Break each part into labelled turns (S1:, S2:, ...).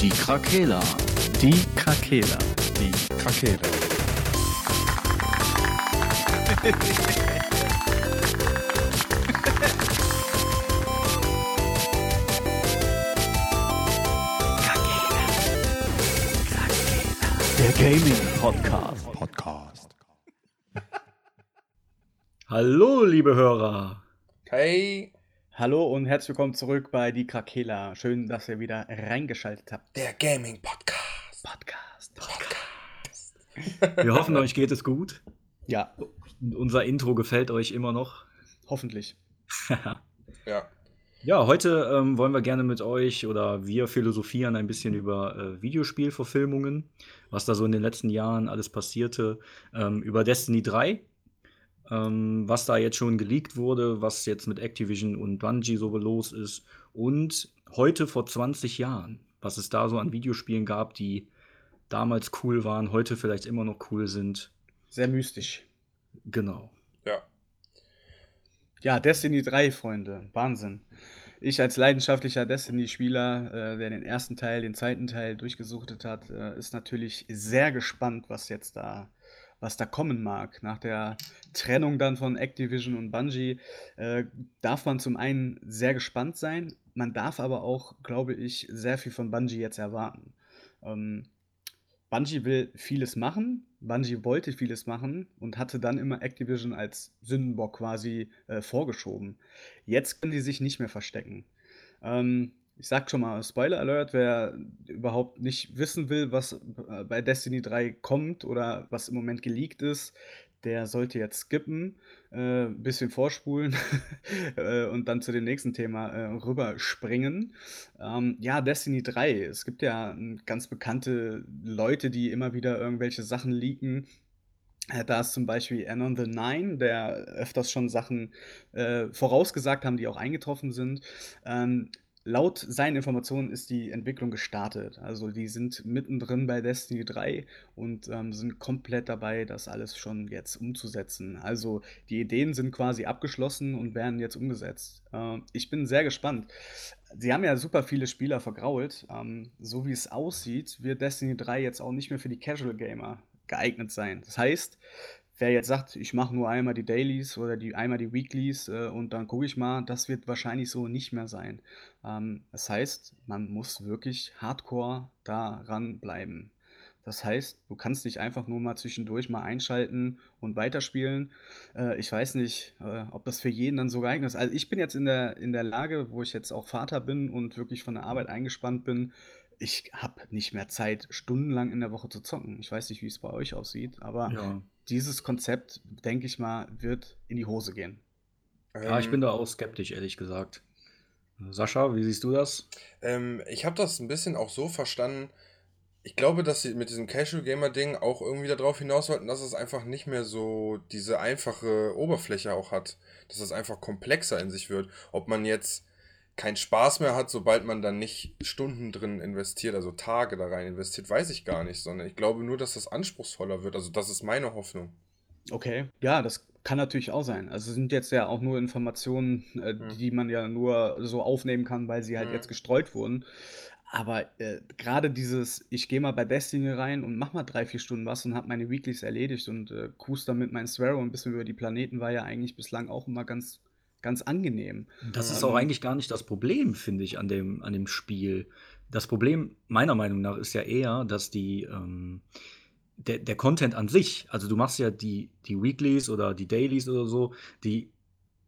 S1: Die Krakela.
S2: Die Krakela.
S3: Die Krakela.
S2: Der Gaming Podcast.
S3: Podcast.
S2: Hallo, liebe Hörer.
S4: Hey,
S2: Hallo und herzlich willkommen zurück bei Die Krakela. Schön, dass ihr wieder reingeschaltet habt.
S4: der Gaming Podcast.
S2: Podcast. Podcast. Wir hoffen, euch geht es gut.
S5: Ja,
S2: Und unser Intro gefällt euch immer noch.
S5: hoffentlich.
S4: Ja,
S2: Ja, heute ähm, wollen wir gerne mit euch oder wir philosophieren ein bisschen über äh, Videospielverfilmungen, was da so in den letzten Jahren alles passierte, ähm, über Destiny 3, ähm, was da jetzt schon geleakt wurde, was jetzt mit Activision und Bungie so los ist und heute vor 20 Jahren, was es da so an Videospielen gab, die damals cool waren, heute vielleicht immer noch cool sind.
S5: Sehr mystisch.
S2: Genau.
S4: ja.
S5: Ja, Destiny 3, Freunde. Wahnsinn. Ich als leidenschaftlicher Destiny-Spieler, äh, der den ersten Teil, den zweiten Teil durchgesuchtet hat, äh, ist natürlich sehr gespannt, was jetzt da, was da kommen mag. Nach der Trennung dann von Activision und Bungie äh, darf man zum einen sehr gespannt sein, man darf aber auch, glaube ich, sehr viel von Bungie jetzt erwarten. Ähm, Bungie will vieles machen. Bungie wollte vieles machen und hatte dann immer Activision als Sündenbock quasi äh, vorgeschoben. Jetzt können die sich nicht mehr verstecken. Ähm, ich sag schon mal, Spoiler Alert, wer überhaupt nicht wissen will, was äh, bei Destiny 3 kommt oder was im Moment geleakt ist, der sollte jetzt skippen, äh, bisschen vorspulen äh, und dann zu dem nächsten Thema äh, rüberspringen. Ähm, ja, Destiny 3. Es gibt ja ähm, ganz bekannte Leute, die immer wieder irgendwelche Sachen leaken. Äh, Da ist zum Beispiel Anon the Nine, der öfters schon Sachen äh, vorausgesagt haben, die auch eingetroffen sind. Ähm, laut seinen Informationen ist die Entwicklung gestartet. Also die sind mittendrin bei Destiny 3 und ähm, sind komplett dabei, das alles schon jetzt umzusetzen. Also die Ideen sind quasi abgeschlossen und werden jetzt umgesetzt. Ähm, ich bin sehr gespannt. Sie haben ja super viele Spieler vergrault. Ähm, so wie es aussieht, wird Destiny 3 jetzt auch nicht mehr für die Casual Gamer geeignet sein. Das heißt, wer jetzt sagt, ich mache nur einmal die Dailies oder die, einmal die Weeklies äh, und dann gucke ich mal, das wird wahrscheinlich so nicht mehr sein. Ähm, das heißt, man muss wirklich hardcore daran bleiben. Das heißt, du kannst nicht einfach nur mal zwischendurch mal einschalten und weiterspielen. Äh, ich weiß nicht, äh, ob das für jeden dann so geeignet ist. Also ich bin jetzt in der, in der Lage, wo ich jetzt auch Vater bin und wirklich von der Arbeit eingespannt bin. Ich habe nicht mehr Zeit, stundenlang in der Woche zu zocken. Ich weiß nicht, wie es bei euch aussieht, aber
S2: Ja.
S5: Dieses Konzept, denke ich mal, wird in die Hose gehen.
S2: Ja, ich bin da auch skeptisch, ehrlich gesagt. Sascha, wie siehst du das?
S4: Ähm, ich habe das ein bisschen auch so verstanden. Ich glaube, dass sie mit diesem Casual Gamer Ding auch irgendwie darauf hinaus wollten, dass es einfach nicht mehr so diese einfache Oberfläche auch hat. Dass es einfach komplexer in sich wird. Ob man jetzt keinen Spaß mehr hat, sobald man dann nicht Stunden drin investiert, also Tage da rein investiert, weiß ich gar nicht, sondern ich glaube nur, dass das anspruchsvoller wird. Also das ist meine Hoffnung.
S5: Okay, ja, das kann natürlich auch sein. Also es sind jetzt ja auch nur Informationen, äh,
S4: Mhm.
S5: die man ja nur so aufnehmen kann, weil sie halt
S4: Mhm.
S5: jetzt gestreut wurden. Aber äh, gerade dieses, ich gehe mal bei Destiny rein und mach mal drei, vier Stunden was und habe meine Weeklies erledigt und äh, cruise dann mit meinem Sparrow ein bisschen über die Planeten, war ja eigentlich bislang auch immer ganz, ganz angenehm.
S2: Das ist
S5: Ähm,
S2: auch eigentlich gar nicht das Problem, finde ich, an dem, an dem Spiel. Das Problem, meiner Meinung nach, ist ja eher, dass die, ähm, der, der Content an sich, also du machst ja die, die Weeklies oder die Dailies oder so, die,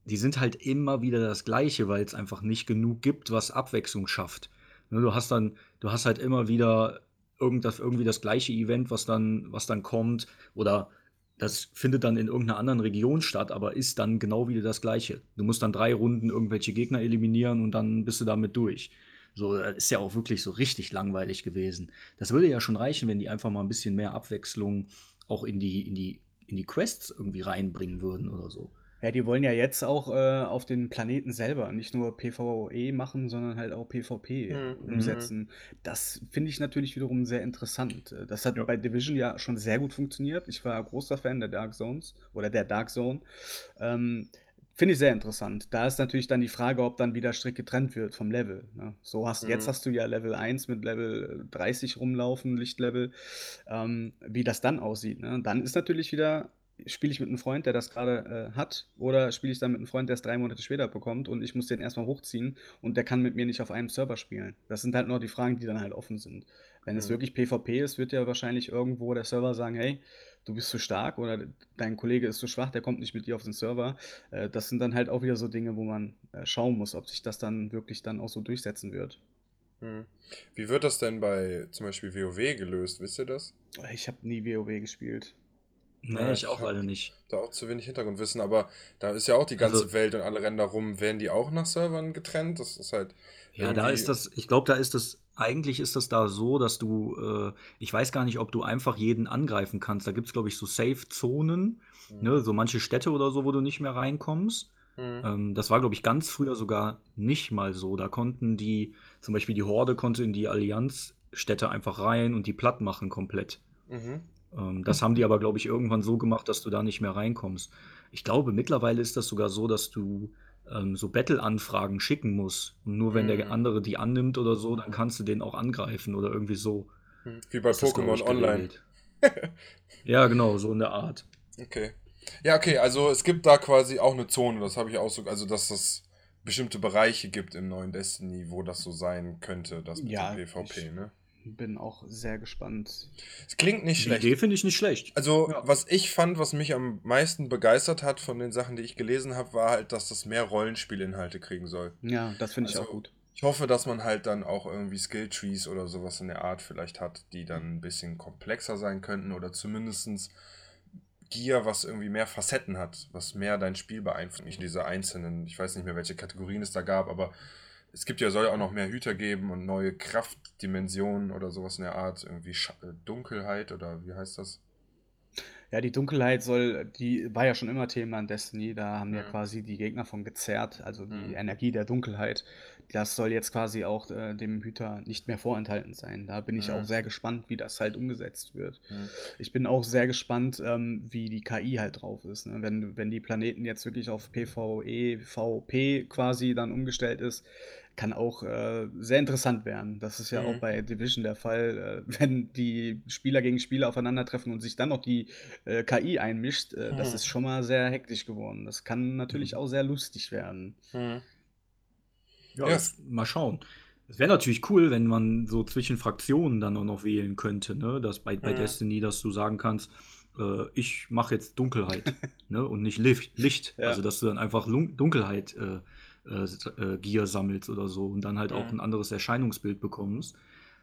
S2: die sind halt immer wieder das Gleiche, weil es einfach nicht genug gibt, was Abwechslung schafft. Ne, Du hast dann, du hast halt immer wieder irgendwie das gleiche Event, was dann, was dann kommt, oder das findet dann in irgendeiner anderen Region statt, aber ist dann genau wieder das Gleiche. Du musst dann drei Runden irgendwelche Gegner eliminieren und dann bist du damit durch. So, das ist ja auch wirklich so richtig langweilig gewesen. Das würde ja schon reichen, wenn die einfach mal ein bisschen mehr Abwechslung auch in die, in die, in die Quests irgendwie reinbringen würden oder so.
S5: Ja, die wollen ja jetzt auch äh, auf den Planeten selber nicht nur PvE machen, sondern halt auch PvP
S4: Mhm.
S5: umsetzen. Das finde ich natürlich wiederum sehr interessant. Das hat
S2: Ja.
S5: bei Division ja schon sehr gut funktioniert. Ich war großer Fan der Dark Zones oder der Dark Zone. Ähm, Finde ich sehr interessant. Da ist natürlich dann die Frage, ob dann wieder strikt getrennt wird vom Level, ne? So hast jetzt
S4: Mhm.
S5: hast du ja Level 1 mit Level 30 rumlaufen, Lichtlevel, ähm, wie das dann aussieht, ne? Dann ist natürlich wieder spiele ich mit 'nem Freund, der das grade, äh, hat, oder spiele ich dann mit 'nem Freund, der's 3 Monate später bekommt und ich muss den erst mal hochziehen und der kann mit mir nicht auf einem Server spielen. Das sind halt noch die Fragen, die dann halt offen sind. Wenn es
S4: Mhm.
S5: wirklich PvP ist, wird ja wahrscheinlich irgendwo der Server sagen: „Hey, du bist zu stark“ oder „D dein Kollege ist zu schwach, der kommt nicht mit dir auf den Server.“ Äh, das sind dann halt auch wieder so Dinge, wo man, äh, schauen muss, ob sich das dann wirklich dann auch so durchsetzen wird.
S4: Mhm. Wie wird das denn bei zum Beispiel WoW gelöst? Wisst ihr das?
S5: Ich habe nie WoW gespielt.
S2: Ne,
S4: Ja,
S2: ich auch leider nicht.
S4: da auch zu wenig Hintergrundwissen, aber da ist ja auch die ganze
S2: Also
S4: Welt und alle da rum. Werden die auch nach Servern getrennt? Das ist halt
S2: Ja, da ist das ich glaube, da ist das eigentlich ist das da so, dass du äh, ich weiß gar nicht, ob du einfach jeden angreifen kannst. Da gibt's, glaube ich, so Safe-Zonen,
S4: Mhm.
S2: ne, so manche Städte oder so, wo du nicht mehr reinkommst.
S4: Mhm.
S2: Ähm, das war, glaube ich, ganz früher sogar nicht mal so. Da konnten die zum Beispiel die Horde konnte in die Allianzstädte einfach rein und die platt machen komplett.
S4: Mhm.
S2: Ähm, das haben die aber, glaube ich, irgendwann so gemacht, dass du da nicht mehr reinkommst. Ich glaube, mittlerweile ist das sogar so, dass du, ähm, so Battle-Anfragen schicken musst. Und nur wenn der
S4: Mhm.
S2: andere die annimmt oder so, dann kannst du den auch angreifen oder irgendwie so
S4: Mhm. Wie bei
S2: das,
S4: Pokémon Online.
S2: Ja, genau, so in der Art.
S4: Okay. Ja, okay, also es gibt da quasi auch eine Zone, das habe ich auch so, also dass es bestimmte Bereiche gibt im neuen Destiny, wo das so sein könnte, das mit
S5: Ja,
S4: dem PvP,
S5: ich
S4: ne?
S5: Bin auch sehr gespannt.
S4: Es klingt nicht
S2: Die
S4: schlecht.
S2: Idee finde ich nicht schlecht.
S4: Also,
S2: Ja.
S4: was ich fand, was mich am meisten begeistert hat von den Sachen, die ich gelesen habe, war halt, dass das mehr Rollenspielinhalte kriegen soll.
S5: Ja, das finde ich auch
S4: Also,
S5: gut.
S4: ich hoffe, dass man halt dann auch irgendwie Skilltrees oder sowas in der Art vielleicht hat, die dann ein bisschen komplexer sein könnten oder zumindestens Gear, was irgendwie mehr Facetten hat, was mehr dein Spiel beeinflusst. Nicht diese einzelnen, ich weiß nicht mehr, welche Kategorien es da gab, aber es gibt ja, soll ja auch noch mehr Hüter geben und neue Kraftdimensionen oder sowas in der Art. Irgendwie Scha äh, Dunkelheit oder wie heißt das?
S5: Ja, die Dunkelheit soll die war ja schon immer Thema in Destiny, da haben ja
S4: Mhm.
S5: quasi die Gegner von gezerrt, also die
S4: Mhm.
S5: Energie der Dunkelheit. Das soll jetzt quasi auch, äh, dem Hüter nicht mehr vorenthalten sein. Da bin ich auch
S4: Mhm.
S5: sehr gespannt, wie das halt umgesetzt wird. Ich bin auch sehr gespannt, ähm, wie die KI halt drauf ist, ne? Wenn wenn die Planeten jetzt wirklich auf PvE, VP quasi dann umgestellt ist, kann auch, äh, sehr interessant werden. Das ist ja auch
S4: Mhm.
S5: bei Division der Fall, äh, wenn die Spieler gegen Spieler aufeinandertreffen und sich dann noch die, äh, KI einmischt, äh, das
S4: Mhm.
S5: ist schon mal sehr hektisch geworden. Das kann natürlich
S2: Mhm.
S5: auch sehr lustig werden.
S4: Mhm.
S2: Ja,
S4: Ja,
S2: das, mal schauen. Es wäre natürlich cool, wenn man so zwischen Fraktionen dann auch noch wählen könnte, ne? Dass bei, bei
S4: Mhm.
S2: Destiny, dass du sagen kannst, äh, ich mache jetzt Dunkelheit, ne? Und nicht Licht. Licht.
S5: Ja.
S2: Also, dass du dann einfach Dunkelheit äh, äh, äh, Gear sammelst oder so und dann halt auch
S4: Mhm.
S2: ein anderes Erscheinungsbild bekommst.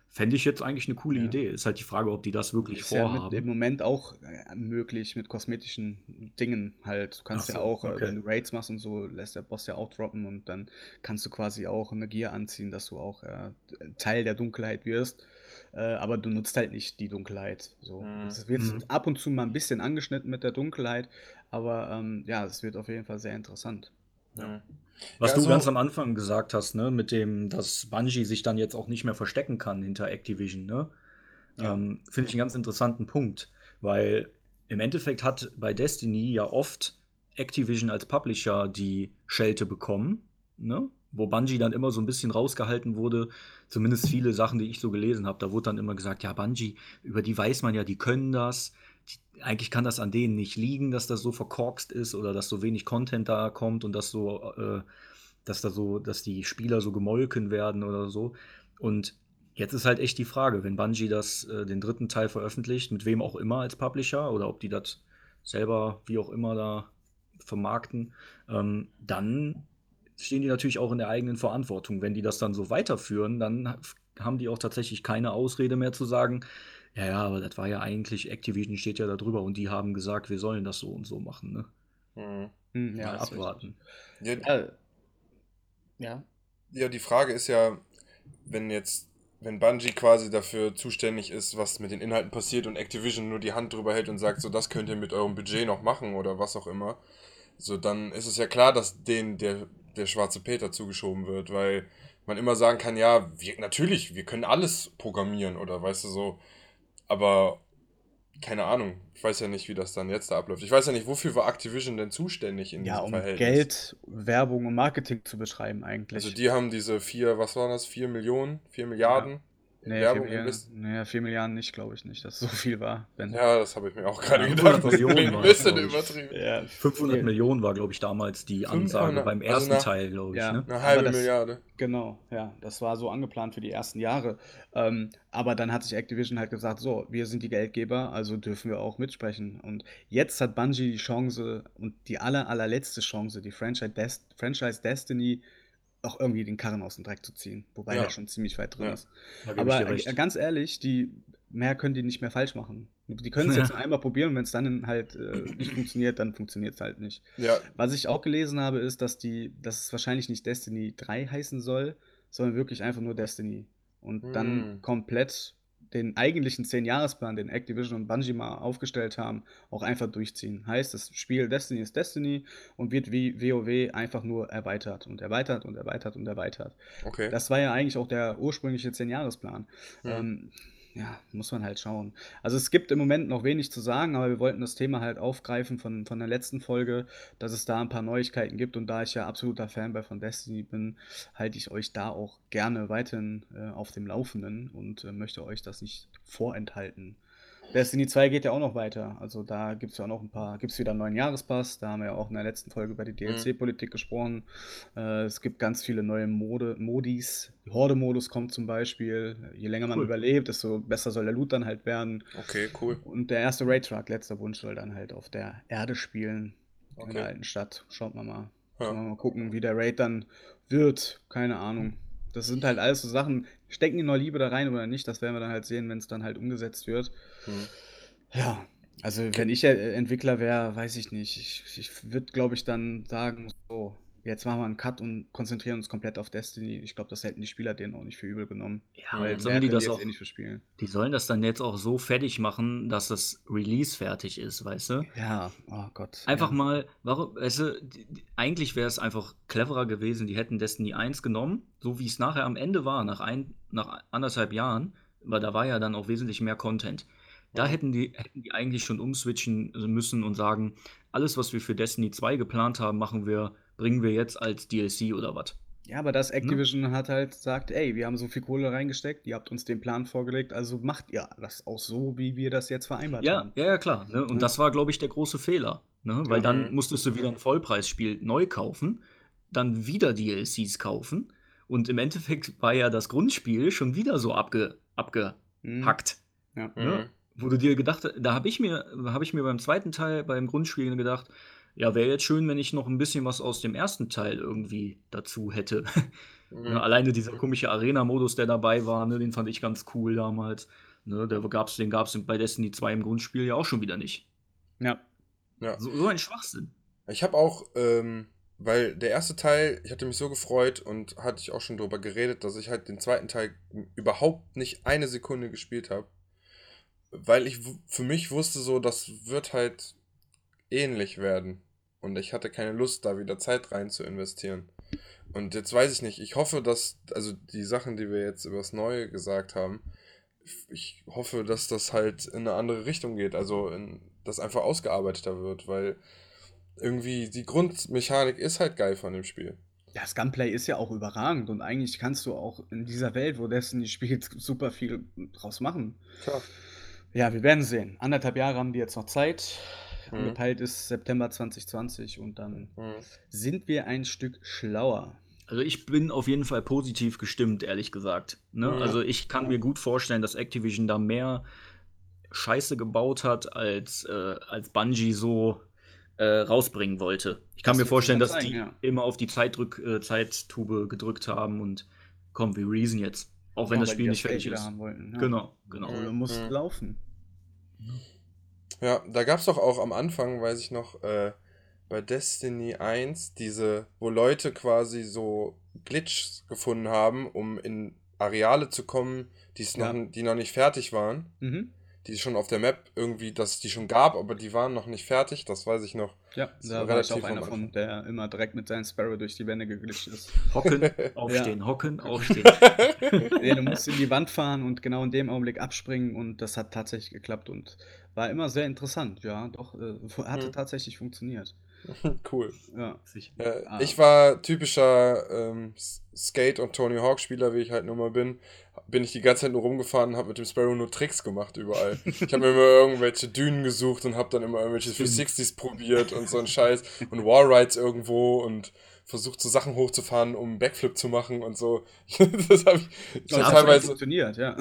S2: Fände ich jetzt eigentlich eine coole
S5: Ja.
S2: Idee. Ist halt die Frage, ob die das wirklich
S5: Ist ja mit, im
S2: vorhaben.
S5: Moment auch äh, möglich mit kosmetischen Dingen halt. Du kannst ja
S2: so,
S5: auch, äh,
S2: okay.
S5: wenn du Raids machst und so, lässt der Boss ja auch droppen und dann kannst du quasi auch eine Gear anziehen, dass du auch äh, Teil der Dunkelheit wirst. Äh, aber du nutzt halt nicht die Dunkelheit. So.
S4: Mhm.
S5: Es wird
S2: Mhm.
S5: ab und zu mal ein bisschen angeschnitten mit der Dunkelheit, aber ähm, ja, es wird auf jeden Fall sehr interessant.
S4: Mhm.
S2: Was
S4: Ja,
S2: du
S4: so-
S2: ganz am Anfang gesagt hast, ne, mit dem, dass Bungie sich dann jetzt auch nicht mehr verstecken kann hinter Activision, ne?
S5: Ja.
S2: Ähm, Finde ich einen ganz interessanten Punkt, weil im Endeffekt hat bei Destiny ja oft Activision als Publisher die Schelte bekommen, ne? Wo Bungie dann immer so ein bisschen rausgehalten wurde, zumindest viele Sachen, die ich so gelesen habe, da wurde dann immer gesagt, ja, Bungie, über die weiß man ja, die können das. Eigentlich kann das an denen nicht liegen, dass das so verkorkst ist oder dass so wenig Content da kommt und dass so, äh, dass da so, dass die Spieler so gemolken werden oder so. Und jetzt ist halt echt die Frage, wenn Bungie das, äh, den dritten Teil veröffentlicht, mit wem auch immer als Publisher oder ob die das selber, wie auch immer, da vermarkten, ähm, dann stehen die natürlich auch in der eigenen Verantwortung. Wenn die das dann so weiterführen, dann ha- haben die auch tatsächlich keine Ausrede mehr zu sagen, ja, ja, aber das war ja eigentlich, Activision steht ja da drüber und die haben gesagt, wir sollen das so und so machen, ne?
S4: Mhm.
S5: Hm, ja,
S2: abwarten.
S4: Ja,
S5: Ja, ja.
S4: ja, die Frage ist ja, wenn jetzt, wenn Bungie quasi dafür zuständig ist, was mit den Inhalten passiert und Activision nur die Hand drüber hält und sagt, so das könnt ihr mit eurem Budget noch machen oder was auch immer, so dann ist es ja klar, dass denen der, der schwarze Peter zugeschoben wird, weil man immer sagen kann, ja, wir, natürlich, wir können alles programmieren oder weißt du so, aber keine Ahnung. Ich weiß ja nicht, wie das dann jetzt da abläuft. Ich weiß ja nicht, wofür war Activision denn zuständig in
S5: Ja,
S4: diesem
S5: um
S4: Verhältnis?
S5: Geld, Werbung und Marketing zu betreiben eigentlich.
S4: Also die haben diese vier, was waren das? Vier Millionen? Vier Milliarden in
S5: Nee,
S4: Werbung
S5: 4 Milliarden, nee, 4 Milliarden nicht, glaube ich nicht, dass es so viel war. Wenn,
S4: Ja, das habe ich mir auch gerade
S2: Ja,
S4: gedacht.
S2: 500 Millionen
S4: Ein
S2: war
S4: bisschen übertrieben.
S5: Ja,
S2: 500
S5: viel.
S2: Millionen war, glaube ich, damals die Ansage
S4: 500,
S2: beim
S4: also
S2: ersten
S4: nach-
S2: Teil, glaube ich.
S5: Ja.
S2: Ne?
S4: Eine halbe
S5: das-
S4: Milliarde.
S5: Genau, ja, das war so angeplant für die ersten Jahre. Ähm, aber dann hat sich Activision halt gesagt, so, wir sind die Geldgeber, also dürfen wir auch mitsprechen. Und jetzt hat Bungie die Chance und die aller, allerletzte Chance, die Franchise, Des Franchise Destiny auch irgendwie den Karren aus dem Dreck zu ziehen. Wobei
S4: Ja.
S5: der schon ziemlich weit drin
S4: Ja.
S5: ist. Aber äh, ganz ehrlich, die mehr können die nicht mehr falsch machen. Die können es jetzt
S2: Ja.
S5: einmal probieren und wenn es dann halt äh, nicht funktioniert, dann funktioniert es halt nicht.
S4: Ja,
S5: Was ich auch gelesen habe, ist, dass die, dass es wahrscheinlich nicht Destiny 3 heißen soll, sondern wirklich einfach nur Destiny. Und dann
S4: Hm.
S5: komplett den eigentlichen 10-Jahresplan, den Activision und Bungie mal aufgestellt haben, auch einfach durchziehen. Heißt, das Spiel Destiny ist Destiny und wird wie WoW einfach nur erweitert und erweitert und erweitert und erweitert.
S4: okay.
S5: Das war ja eigentlich auch der ursprüngliche 10-Jahresplan.
S4: Hm.
S5: Ähm, ja, muss man halt schauen. Also es gibt im Moment noch wenig zu sagen, aber wir wollten das Thema halt aufgreifen von, von der letzten Folge, dass es da ein paar Neuigkeiten gibt und da ich ja absoluter Fanboy von Destiny bin, halte ich euch da auch gerne weiterhin äh, auf dem Laufenden und äh, möchte euch das nicht vorenthalten. Destiny 2 geht ja auch noch weiter. Also da gibt es ja auch noch ein paar, gibt es wieder einen neuen Jahrespass. Da haben wir ja auch in der letzten Folge über die DLC-Politik gesprochen. Äh, es gibt ganz viele neue Mode, Modis. Horde-Modus kommt zum Beispiel. Je länger man
S2: Cool.
S5: überlebt, desto besser soll der Loot dann halt werden.
S4: Okay, cool.
S5: Und der erste Raid-Truck, letzter Wunsch, soll dann halt auf der Erde spielen. In
S4: Okay.
S5: der alten Stadt. Schaut mal mal.
S4: Ja.
S5: Mal gucken, wie der Raid dann wird. Keine Ahnung. Das sind halt alles so Sachen. Stecken die noch Liebe da rein oder nicht? Das werden wir dann halt sehen, wenn es dann halt umgesetzt wird.
S4: Hm.
S5: Ja, also wenn ich Entwickler wäre, weiß ich nicht. Ich, ich würde, glaube ich, dann sagen, so, jetzt machen wir einen Cut und konzentrieren uns komplett auf Destiny. Ich glaube, das hätten die Spieler denen auch nicht für übel genommen.
S2: Ja,
S5: weil
S2: sollen die das auch,
S5: eh nicht verspielen.
S2: die sollen das dann jetzt auch so fertig machen, dass das Release fertig ist, weißt du?
S5: Ja, oh Gott.
S2: Einfach
S5: ja.
S2: mal, warum, weißt du, eigentlich wäre es einfach cleverer gewesen, die hätten Destiny 1 genommen, so wie es nachher am Ende war, nach, ein, nach anderthalb Jahren, weil da war ja dann auch wesentlich mehr Content. Da hätten die, hätten die eigentlich schon umswitchen müssen und sagen, alles, was wir für Destiny 2 geplant haben, machen wir, bringen wir jetzt als DLC oder was.
S5: Ja, aber das Activision hat halt gesagt, ey, wir haben so viel Kohle reingesteckt, ihr habt uns den Plan vorgelegt, also macht ihr das auch so, wie wir das jetzt vereinbart
S2: Ja,
S5: haben.
S2: ja, ja, klar. Ne? Und
S5: Ja.
S2: das war, glaube ich, der große Fehler. Ne? Weil
S4: Mhm.
S2: dann musstest du wieder ein Vollpreisspiel neu kaufen, dann wieder DLCs kaufen. Und im Endeffekt war ja das Grundspiel schon wieder so abge,
S5: Mhm.
S2: abgehackt.
S5: Ja.
S4: Mhm.
S2: Ne? Wo du dir gedacht da habe ich mir, habe ich mir beim zweiten Teil, beim Grundspiel gedacht, ja, wäre jetzt schön, wenn ich noch ein bisschen was aus dem ersten Teil irgendwie dazu hätte.
S4: Mhm.
S2: Ne, alleine dieser komische Arena-Modus, der dabei war, ne, den fand ich ganz cool damals. Ne, der gab's, den gab es bei Destiny 2 im Grundspiel ja auch schon wieder nicht.
S5: Ja.
S4: Ja.
S2: So, so ein Schwachsinn.
S4: Ich habe auch, ähm, weil der erste Teil, ich hatte mich so gefreut und hatte ich auch schon drüber geredet, dass ich halt den zweiten Teil überhaupt nicht eine Sekunde gespielt habe. Weil ich für mich wusste so, das wird halt ähnlich werden. Und ich hatte keine Lust, da wieder Zeit rein zu investieren. Und jetzt weiß ich nicht, ich hoffe, dass, also die Sachen, die wir jetzt übers Neue gesagt haben, ich hoffe, dass das halt in eine andere Richtung geht. Also, in, dass einfach ausgearbeiteter wird, weil irgendwie die Grundmechanik ist halt geil von dem Spiel.
S5: Ja, das Gunplay ist ja auch überragend und eigentlich kannst du auch in dieser Welt, wo Destiny spielt, super viel draus machen.
S4: Klar.
S5: Ja, wir werden sehen. Anderthalb Jahre haben die jetzt noch Zeit.
S4: Mhm.
S5: Angepeilt ist September 2020 und dann
S4: Mhm.
S5: sind wir ein Stück schlauer.
S2: Also ich bin auf jeden Fall positiv gestimmt, ehrlich gesagt. Ne?
S4: Mhm.
S2: Also ich kann mir gut vorstellen, dass Activision da mehr Scheiße gebaut hat, als, äh, als Bungie so äh, rausbringen wollte. Ich kann
S5: Das
S2: mir vorstellen, dass
S5: dann
S2: die
S5: ja.
S2: immer auf die Zeitdrück äh, Zeittube gedrückt haben und komm, wir reason jetzt. Auch wenn
S5: Genau,
S2: das Spiel nicht fertig ist.
S5: haben wollten. Ja.
S2: Genau, genau.
S5: Kohle muss
S4: Mhm.
S5: laufen.
S4: Ja, da gab es doch auch am Anfang, weiß ich noch, äh, bei Destiny 1 diese, wo Leute quasi so Glitches gefunden haben, um in Areale zu kommen, die's
S5: Ja.
S4: noch, die noch nicht fertig waren.
S5: Mhm.
S4: die schon auf der Map irgendwie, dass es die schon gab, aber die waren noch nicht fertig, das weiß ich noch.
S5: Ja,
S4: Das
S5: da
S4: war
S5: war ich auch
S4: relativ
S5: einer von, der immer direkt mit seinem Sparrow durch die Wände geglitscht ist.
S2: Hocken, aufstehen, hocken, aufstehen.
S5: Ja, du musst in die Wand fahren und genau in dem Augenblick abspringen und das hat tatsächlich geklappt und war immer sehr interessant, ja, doch, äh, hatte
S4: Hm.
S5: tatsächlich funktioniert.
S4: cool.
S5: Ja.
S4: Äh,
S5: Ah.
S4: Ich war typischer ähm, Skate- und Tony Hawk-Spieler, wie ich halt nun mal bin. Bin ich die ganze Zeit nur rumgefahren und habe mit dem Sparrow nur Tricks gemacht überall. Ich habe mir immer irgendwelche Dünen gesucht und habe dann immer irgendwelche 360s probiert und so ein Scheiß und Wallrides irgendwo und versucht so Sachen hochzufahren, um einen Backflip zu machen und so. das habe ich ich
S5: Das
S4: hab
S5: hat
S4: teilweise
S5: funktioniert, ja.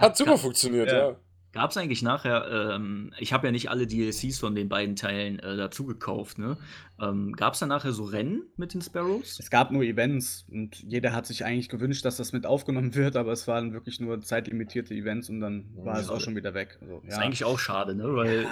S4: hat super funktioniert,
S5: Ja.
S4: ja.
S2: Gab es eigentlich nachher, ähm, ich habe ja nicht alle DLCs von den beiden Teilen äh, dazu gekauft, ne? Ähm, Gab es dann nachher so Rennen mit den Sparrows?
S5: Es gab nur Events und jeder hat sich eigentlich gewünscht, dass das mit aufgenommen wird, aber es waren wirklich nur zeitlimitierte Events und dann war es
S2: Ja.
S5: auch schon wieder weg. Also,
S2: Ist
S5: ja.
S2: eigentlich auch schade, ne? Weil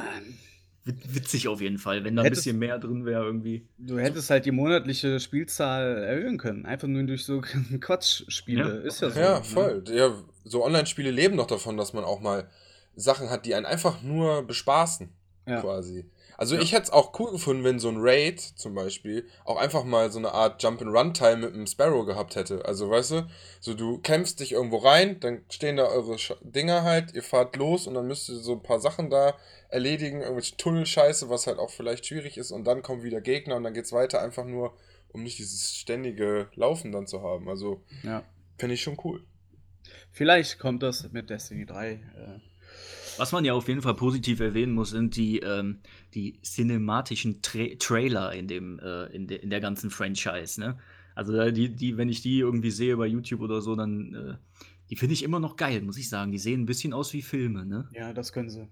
S2: wit- witzig auf jeden Fall, wenn da ein
S5: Hättest-
S2: bisschen mehr drin wäre irgendwie.
S5: Du hättest halt die monatliche Spielzahl erhöhen können, einfach nur durch so Quatschspiele.
S2: Ja.
S5: Ist ja so.
S4: Ja,
S5: ne?
S4: voll. Ja, so Online-Spiele leben doch davon, dass man auch mal Sachen hat, die einen einfach nur bespaßen,
S5: Ja.
S4: quasi. Also
S2: Ja.
S4: ich hätte es auch cool gefunden, wenn so ein Raid zum Beispiel auch einfach mal so eine Art Jump-and-Run-Teil mit einem Sparrow gehabt hätte. Also weißt du, so du kämpfst dich irgendwo rein, dann stehen da eure Sch Dinger halt, ihr fahrt los und dann müsst ihr so ein paar Sachen da erledigen, irgendwelche Tunnelscheiße, was halt auch vielleicht schwierig ist und dann kommen wieder Gegner und dann geht's weiter, einfach nur, um nicht dieses ständige Laufen dann zu haben. Also
S5: Ja.
S4: finde ich schon cool.
S5: Vielleicht kommt das mit Destiny 3. Äh,
S2: Was man ja auf jeden Fall positiv erwähnen muss, sind die, ähm, die cinematischen Tra Trailer in, dem, äh, in, de in der ganzen Franchise. Ne? Also die, die, wenn ich die irgendwie sehe bei YouTube oder so, dann äh, die finde ich immer noch geil, muss ich sagen. Die sehen ein bisschen aus wie Filme. Ne?
S5: ja, das können sie.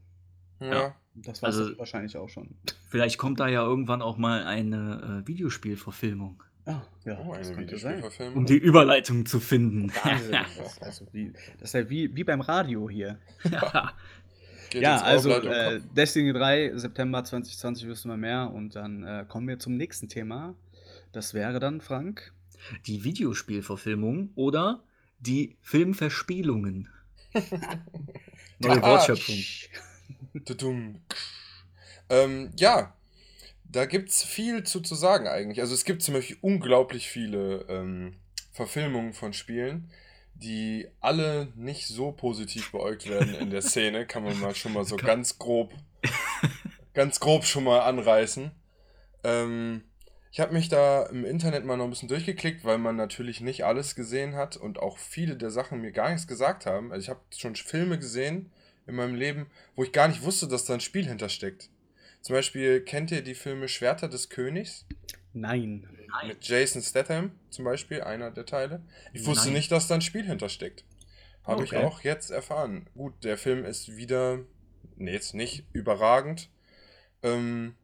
S4: Ja.
S5: Das war
S2: Also-
S5: wahrscheinlich auch schon.
S2: Vielleicht kommt da ja irgendwann auch mal eine äh, Videospielverfilmung,
S5: Ah, ja,
S4: Oh,
S5: das könnte sein.
S2: Um die Überleitung zu finden.
S5: Wahnsinn. Das, also wie, das ist ja wie, wie beim Radio hier.
S4: Geht
S5: ja, also äh. Destiny 3, September 2020 wissen wir mehr und dann äh, kommen wir zum nächsten Thema. Das wäre dann, Frank.
S2: die Videospielverfilmung oder die Filmverspielungen. Neue
S4: Ah,
S2: Wortschöpfung.
S4: Ähm, ja, da gibt's viel zu, zu sagen eigentlich. Also es gibt zum Beispiel unglaublich viele ähm, Verfilmungen von Spielen, die alle nicht so positiv beäugt werden in der Szene, kann man mal schon mal so ganz grob, ganz grob schon mal anreißen. Ähm, ich habe mich da im Internet mal noch ein bisschen durchgeklickt, weil man natürlich nicht alles gesehen hat und auch viele der Sachen mir gar nichts gesagt haben. Also ich habe schon Filme gesehen in meinem Leben, wo ich gar nicht wusste, dass da ein Spiel hintersteckt. Zum Beispiel kennt ihr die Filme Schwerter des Königs
S5: Nein.
S2: Nein.
S4: mit Jason Statham zum Beispiel, einer der Teile. Ich wusste
S2: Nein.
S4: nicht, dass da ein Spiel hintersteckt. Habe ich
S2: Okay.
S4: auch jetzt erfahren. Gut, der Film ist wieder, nee, jetzt nicht überragend. Ähm,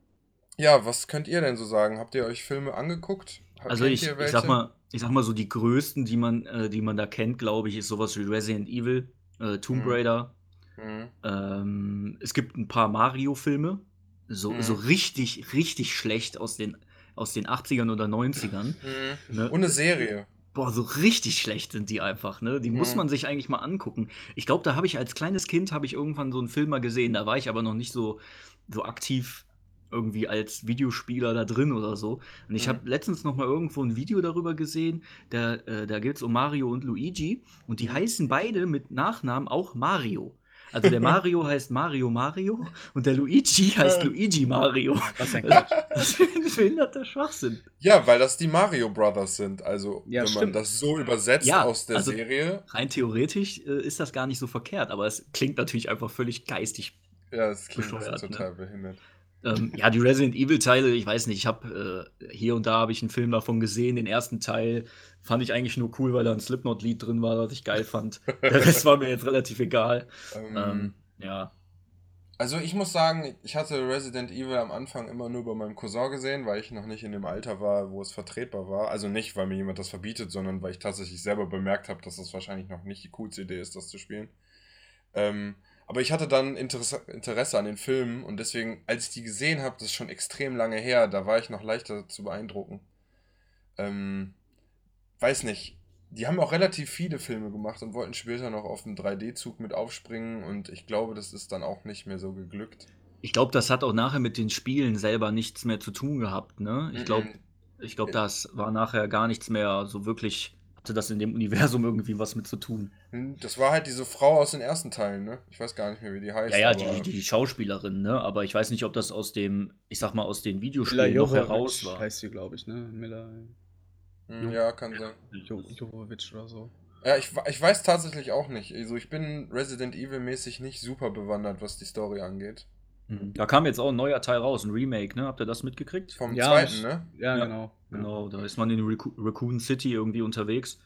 S4: ja, was könnt ihr denn so sagen? Habt ihr euch Filme angeguckt?
S2: Also ich, ich sag mal, ich sag mal so die größten, die man, äh, die man da kennt, glaube ich, ist sowas wie Resident Evil, äh, Tomb
S4: Mhm.
S2: Raider.
S4: Mhm.
S2: Ähm, es gibt ein paar Mario-Filme, so,
S4: Mhm.
S2: so richtig, richtig schlecht aus den, aus den 80ern oder 90ern.
S4: Mhm.
S2: Ne?
S4: Und eine Serie.
S2: Boah, so richtig schlecht sind die einfach, ne? Die muss
S4: Mhm.
S2: man sich eigentlich mal angucken. Ich glaube, da habe ich als kleines Kind habe ich irgendwann so einen Film mal gesehen, da war ich aber noch nicht so, so aktiv irgendwie als Videospieler da drin oder so. Und ich
S4: Mhm.
S2: habe letztens noch mal irgendwo ein Video darüber gesehen, da, äh, da geht es um Mario und Luigi und die
S4: Mhm.
S2: heißen beide mit Nachnamen auch Mario. Also der Mario heißt Mario Mario und der Luigi heißt
S4: Äh.
S2: Luigi Mario.
S5: Was ein Quatsch.
S2: Das ist ein behinderter Schwachsinn.
S4: Ja, weil das die Mario Brothers sind. Also,
S5: Ja,
S4: wenn man
S5: stimmt.
S4: das so übersetzt
S2: Ja,
S4: aus der
S2: also-
S4: Serie,
S2: Rein theoretisch äh, ist das gar nicht so verkehrt, aber es klingt natürlich einfach völlig geistig.
S4: ja, das klingt
S2: Bescheuert, ne?
S4: total behindert.
S2: Ähm, ja, die Resident Evil-Teile, ich weiß nicht, ich habe äh, hier und da habe ich einen Film davon gesehen. Den ersten Teil fand ich eigentlich nur cool, weil da ein Slipknot-Lied drin war, das ich geil fand. Der Rest war mir jetzt relativ egal.
S4: Ähm,
S2: Ähm, ja.
S4: Also ich muss sagen, ich hatte Resident Evil am Anfang immer nur bei meinem Cousin gesehen, weil ich noch nicht in dem Alter war, wo es vertretbar war. Also nicht, weil mir jemand das verbietet, sondern weil ich tatsächlich selber bemerkt habe, dass das wahrscheinlich noch nicht die coolste Idee ist, das zu spielen. Ähm, aber ich hatte dann Interesse, Interesse an den Filmen und deswegen, als ich die gesehen habe, das ist schon extrem lange her, da war ich noch leichter zu beeindrucken. Ähm, weiß nicht. die haben auch relativ viele Filme gemacht und wollten später noch auf den 3D-Zug mit aufspringen und ich glaube, das ist dann auch nicht mehr so geglückt.
S2: Ich glaube, das hat auch nachher mit den Spielen selber nichts mehr zu tun gehabt, ne? Ich glaube,
S4: Mhm.
S2: ich glaube, das war nachher gar nichts mehr so wirklich, hatte das in dem Universum irgendwie was mit zu tun.
S4: Hm, Das war halt diese Frau aus den ersten Teilen, ne? Ich weiß gar nicht mehr, wie die heißt.
S2: Ja, ja,
S4: aber
S2: die, die Schauspielerin, ne? Aber ich weiß nicht, ob das aus dem, ich sag mal, aus den Videospielen noch heraus war.
S5: heißt sie, glaube ich, ne? Mila
S4: Hm, ja, kann sein.
S5: jo Jovovich oder so.
S4: Ja, ich, ich weiß tatsächlich auch nicht. Also ich bin Resident Evil-mäßig nicht super bewandert, was die Story angeht.
S2: Mhm. Da kam jetzt auch ein neuer Teil raus, ein Remake, ne? Habt ihr das mitgekriegt?
S4: Vom
S5: Ja,
S4: zweiten, ne?
S5: Ja,
S2: Ja,
S5: genau.
S2: Genau, da ist man in Raccoon Raccoon City irgendwie unterwegs.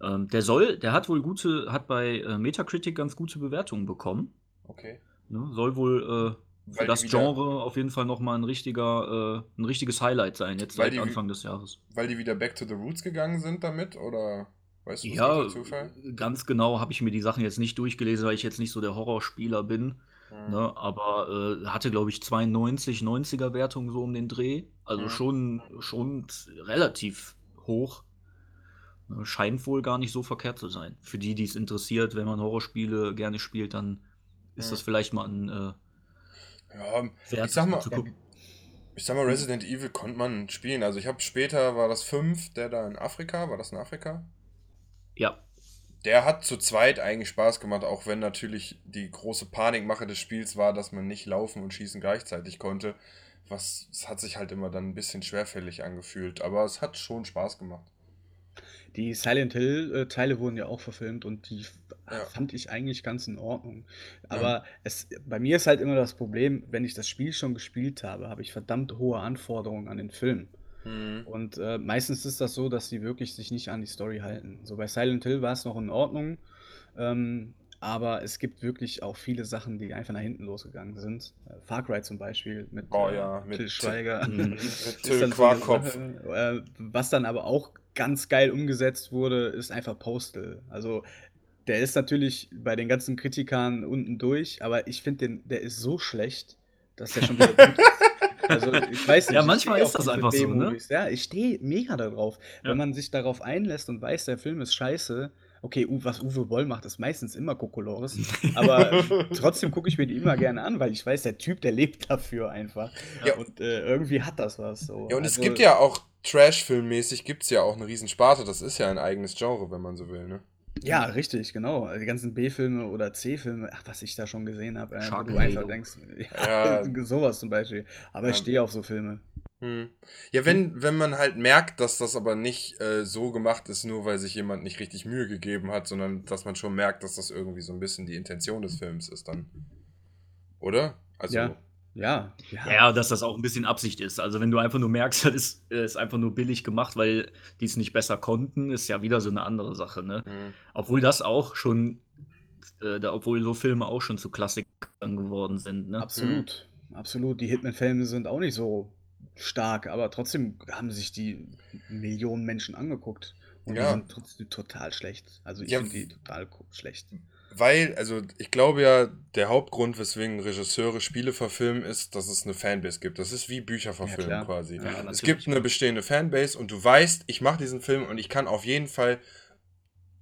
S2: Ähm, der soll, der hat wohl gute, hat bei äh, Metacritic ganz gute Bewertungen bekommen.
S4: Okay.
S2: Ne? Soll wohl äh, für
S4: Weil
S2: das Genre auf jeden Fall nochmal ein richtiger, äh, ein richtiges Highlight sein, jetzt seit Anfang des Jahres.
S4: Weil die wieder back to the roots gegangen sind damit? Oder weißt du, das
S2: Ja,
S4: Zufall?
S2: ganz genau habe ich mir die Sachen jetzt nicht durchgelesen, weil ich jetzt nicht so der Horrorspieler bin.
S4: Hm.
S2: Ne? Aber äh, hatte, glaube ich, 92, 90er Wertung so um den Dreh. Also
S4: Mhm.
S2: schon, schon relativ hoch. Ne, Scheint wohl gar nicht so verkehrt zu sein. Für die, die es interessiert, wenn man Horrorspiele gerne spielt, dann ist
S4: Mhm.
S2: das vielleicht mal ein äh,
S4: Ja,
S2: Wert
S4: ich sag mal,
S2: zu gucken.
S4: ich sag mal, Resident Evil konnte man spielen. Also ich habe später, war das 5, der da in Afrika, war das in Afrika?
S2: Ja,
S4: Der hat zu zweit eigentlich Spaß gemacht, auch wenn natürlich die große Panikmache des Spiels war, dass man nicht laufen und schießen gleichzeitig konnte. Was, es hat sich halt immer dann ein bisschen schwerfällig angefühlt, aber es hat schon Spaß gemacht.
S5: Die Silent Hill-Teile wurden ja auch verfilmt und die
S4: Ja.
S5: fand ich eigentlich ganz in Ordnung. Aber es, bei mir ist halt immer das Problem, wenn ich das Spiel schon gespielt habe, habe ich verdammt hohe Anforderungen an den Film.
S4: Hm.
S5: Und äh, meistens ist das so, dass sie wirklich sich nicht an die Story halten. So bei Silent Hill war es noch in Ordnung, ähm, aber es gibt wirklich auch viele Sachen, die einfach nach hinten losgegangen sind. Äh, Far Cry zum Beispiel mit,
S4: Oh
S5: äh,
S4: ja, mit-
S5: Till Schweiger.
S2: Mhm.
S4: Mit Till
S5: so
S4: Quarkopf.
S5: Sache, äh, was dann aber auch ganz geil umgesetzt wurde, ist einfach Postal. Also der ist natürlich bei den ganzen Kritikern unten durch, aber ich finde den, der ist so schlecht, dass der schon wieder gut ist. Also ich weiß nicht.
S2: Ja, manchmal ist das einfach so, ne?
S5: Ja, ich stehe mega darauf.
S2: Ja.
S5: Wenn man sich darauf einlässt und weiß, der Film ist scheiße, okay, U- was Uwe Boll macht, ist meistens immer Kokolores, aber trotzdem gucke ich mir die immer gerne an, weil ich weiß, der Typ, der lebt dafür einfach.
S4: Ja.
S5: Und äh, irgendwie hat das was. So.
S4: Ja, und es
S5: Also-
S4: gibt ja auch Trash-Filmmäßig gibt es ja auch eine Riesensparte. Das ist ja ein eigenes Genre, wenn man so will, ne?
S5: Ja, richtig, genau. Die ganzen B-Filme oder C-Filme, ach, was ich da schon gesehen habe, äh, wo du einfach denkst, ja,
S4: Ja.
S5: sowas zum Beispiel. Aber ich
S4: Ja.
S5: stehe auf so Filme.
S4: Hm. Ja, wenn, wenn man halt merkt, dass das aber nicht äh, so gemacht ist, nur weil sich jemand nicht richtig Mühe gegeben hat, sondern dass man schon merkt, dass das irgendwie so ein bisschen die Intention des Films ist dann. Oder? Also,
S5: Ja. Ja, ja.
S2: Ja, dass das auch ein bisschen Absicht ist. Also wenn du einfach nur merkst, das ist, äh, ist einfach nur billig gemacht, weil die es nicht besser konnten, ist ja wieder so eine andere Sache. Ne?
S4: hm.
S2: Obwohl das auch schon, äh, da, obwohl so Filme auch schon zu Klassikern geworden sind. Ne?
S5: Absolut, absolut. Die Hitman-Filme sind auch nicht so stark, aber trotzdem haben sich die Millionen Menschen angeguckt. Und die
S4: Ja.
S5: sind trotzdem total schlecht. Also ich
S4: Ja,
S5: finde die total schlecht.
S4: Weil, also ich glaube ja, der Hauptgrund, weswegen Regisseure Spiele verfilmen, ist, dass es eine Fanbase gibt. Das ist wie Bücher verfilmen
S5: klar.
S4: quasi.
S5: Ja,
S4: es gibt eine bestehende Fanbase und du weißt, ich mache diesen Film und ich kann auf jeden Fall,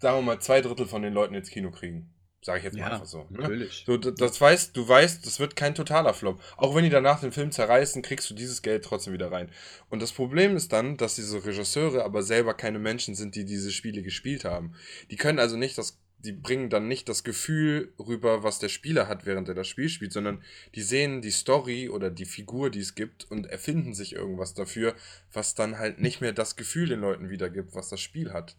S4: sagen wir mal, zwei Drittel von den Leuten ins Kino kriegen. Sage ich jetzt mal
S5: Ja,
S4: einfach so. Ne?
S5: natürlich.
S4: So, d- das weißt, du weißt, das wird kein totaler Flop. Auch wenn die danach den Film zerreißen, kriegst du dieses Geld trotzdem wieder rein. Und das Problem ist dann, dass diese Regisseure aber selber keine Menschen sind, die diese Spiele gespielt haben. Die können also nicht das, die bringen dann nicht das Gefühl rüber, was der Spieler hat, während er das Spiel spielt, sondern die sehen die Story oder die Figur, die es gibt und erfinden sich irgendwas dafür, was dann halt nicht mehr das Gefühl den Leuten wiedergibt, was das Spiel hat.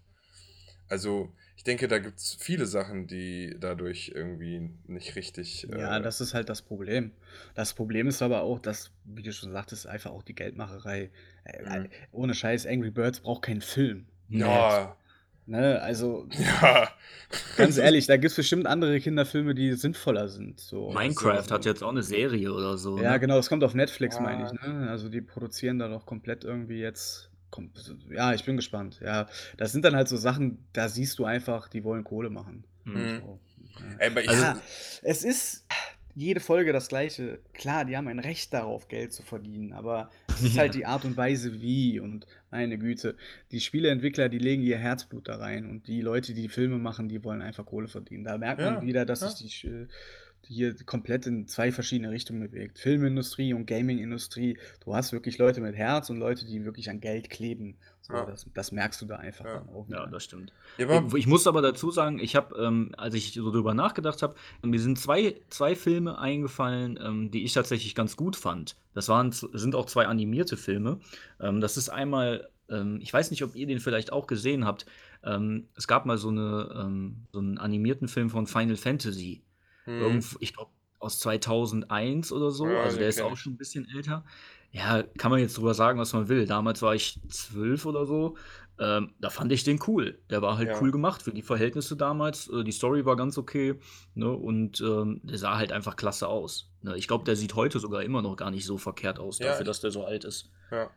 S4: Also, ich denke, da gibt es viele Sachen, die dadurch irgendwie nicht richtig.
S5: Ja,
S4: äh,
S5: das ist halt das Problem. Das Problem ist aber auch, dass, wie du schon sagtest, einfach auch die Geldmacherei. Äh,
S4: Mhm.
S5: Ohne Scheiß, Angry Birds braucht keinen Film.
S4: Ja,
S5: Ne? Also,
S4: ja.
S5: ganz ehrlich, da gibt es bestimmt andere Kinderfilme, die sinnvoller sind. So.
S2: Minecraft
S5: Also,
S2: hat jetzt auch eine Serie oder so.
S5: Ja,
S2: ne?
S5: genau, es kommt auf Netflix, meine
S4: Ja.
S5: ich. Ne? Also, die produzieren da doch komplett irgendwie jetzt. Ja, ich bin gespannt. Ja, das sind dann halt so Sachen, da siehst du einfach, die wollen Kohle machen.
S2: Mhm.
S5: So.
S4: Ey, aber ich,
S2: Also-
S5: ja, es ist jede Folge das Gleiche. Klar, die haben ein Recht darauf, Geld zu verdienen, aber Es ist halt die Art und Weise, wie und meine Güte. Die Spieleentwickler, die legen ihr Herzblut da rein und die Leute, die die Filme machen, die wollen einfach Kohle verdienen. Da merkt man
S4: Ja,
S5: wieder, dass
S4: ja.
S5: sich die hier komplett in zwei verschiedene Richtungen bewegt. Filmindustrie und Gamingindustrie. Du hast wirklich Leute mit Herz und Leute, die wirklich an Geld kleben. So,
S4: Ja.
S5: das, das merkst du da einfach
S4: Ja.
S5: dann auch
S2: Ja, das stimmt. Ich, ich muss aber dazu sagen, ich habe, ähm, als ich so drüber nachgedacht habe, mir sind zwei, zwei Filme eingefallen, ähm, die ich tatsächlich ganz gut fand. Das waren, sind auch zwei animierte Filme. Ähm, das ist einmal, ähm, ich weiß nicht, ob ihr den vielleicht auch gesehen habt. Ähm, es gab mal so, eine, ähm, so einen animierten Film von Final Fantasy.
S4: Hm,
S2: Irgendwo, ich glaube, aus 2001 oder so.
S4: Ja,
S2: also der ist auch schon ein bisschen älter. Ja, kann man jetzt drüber sagen, was man will. Damals war ich zwölf oder so. Ähm, da fand ich den cool. Der war halt
S4: Ja.
S2: cool gemacht für die Verhältnisse damals. Äh, die Story war ganz okay. Ne? Und ähm, der sah halt einfach klasse aus. Ne? Ich glaube, der sieht heute sogar immer noch gar nicht so verkehrt aus,
S4: Ja,
S2: dafür, dass der so alt ist.
S4: ja.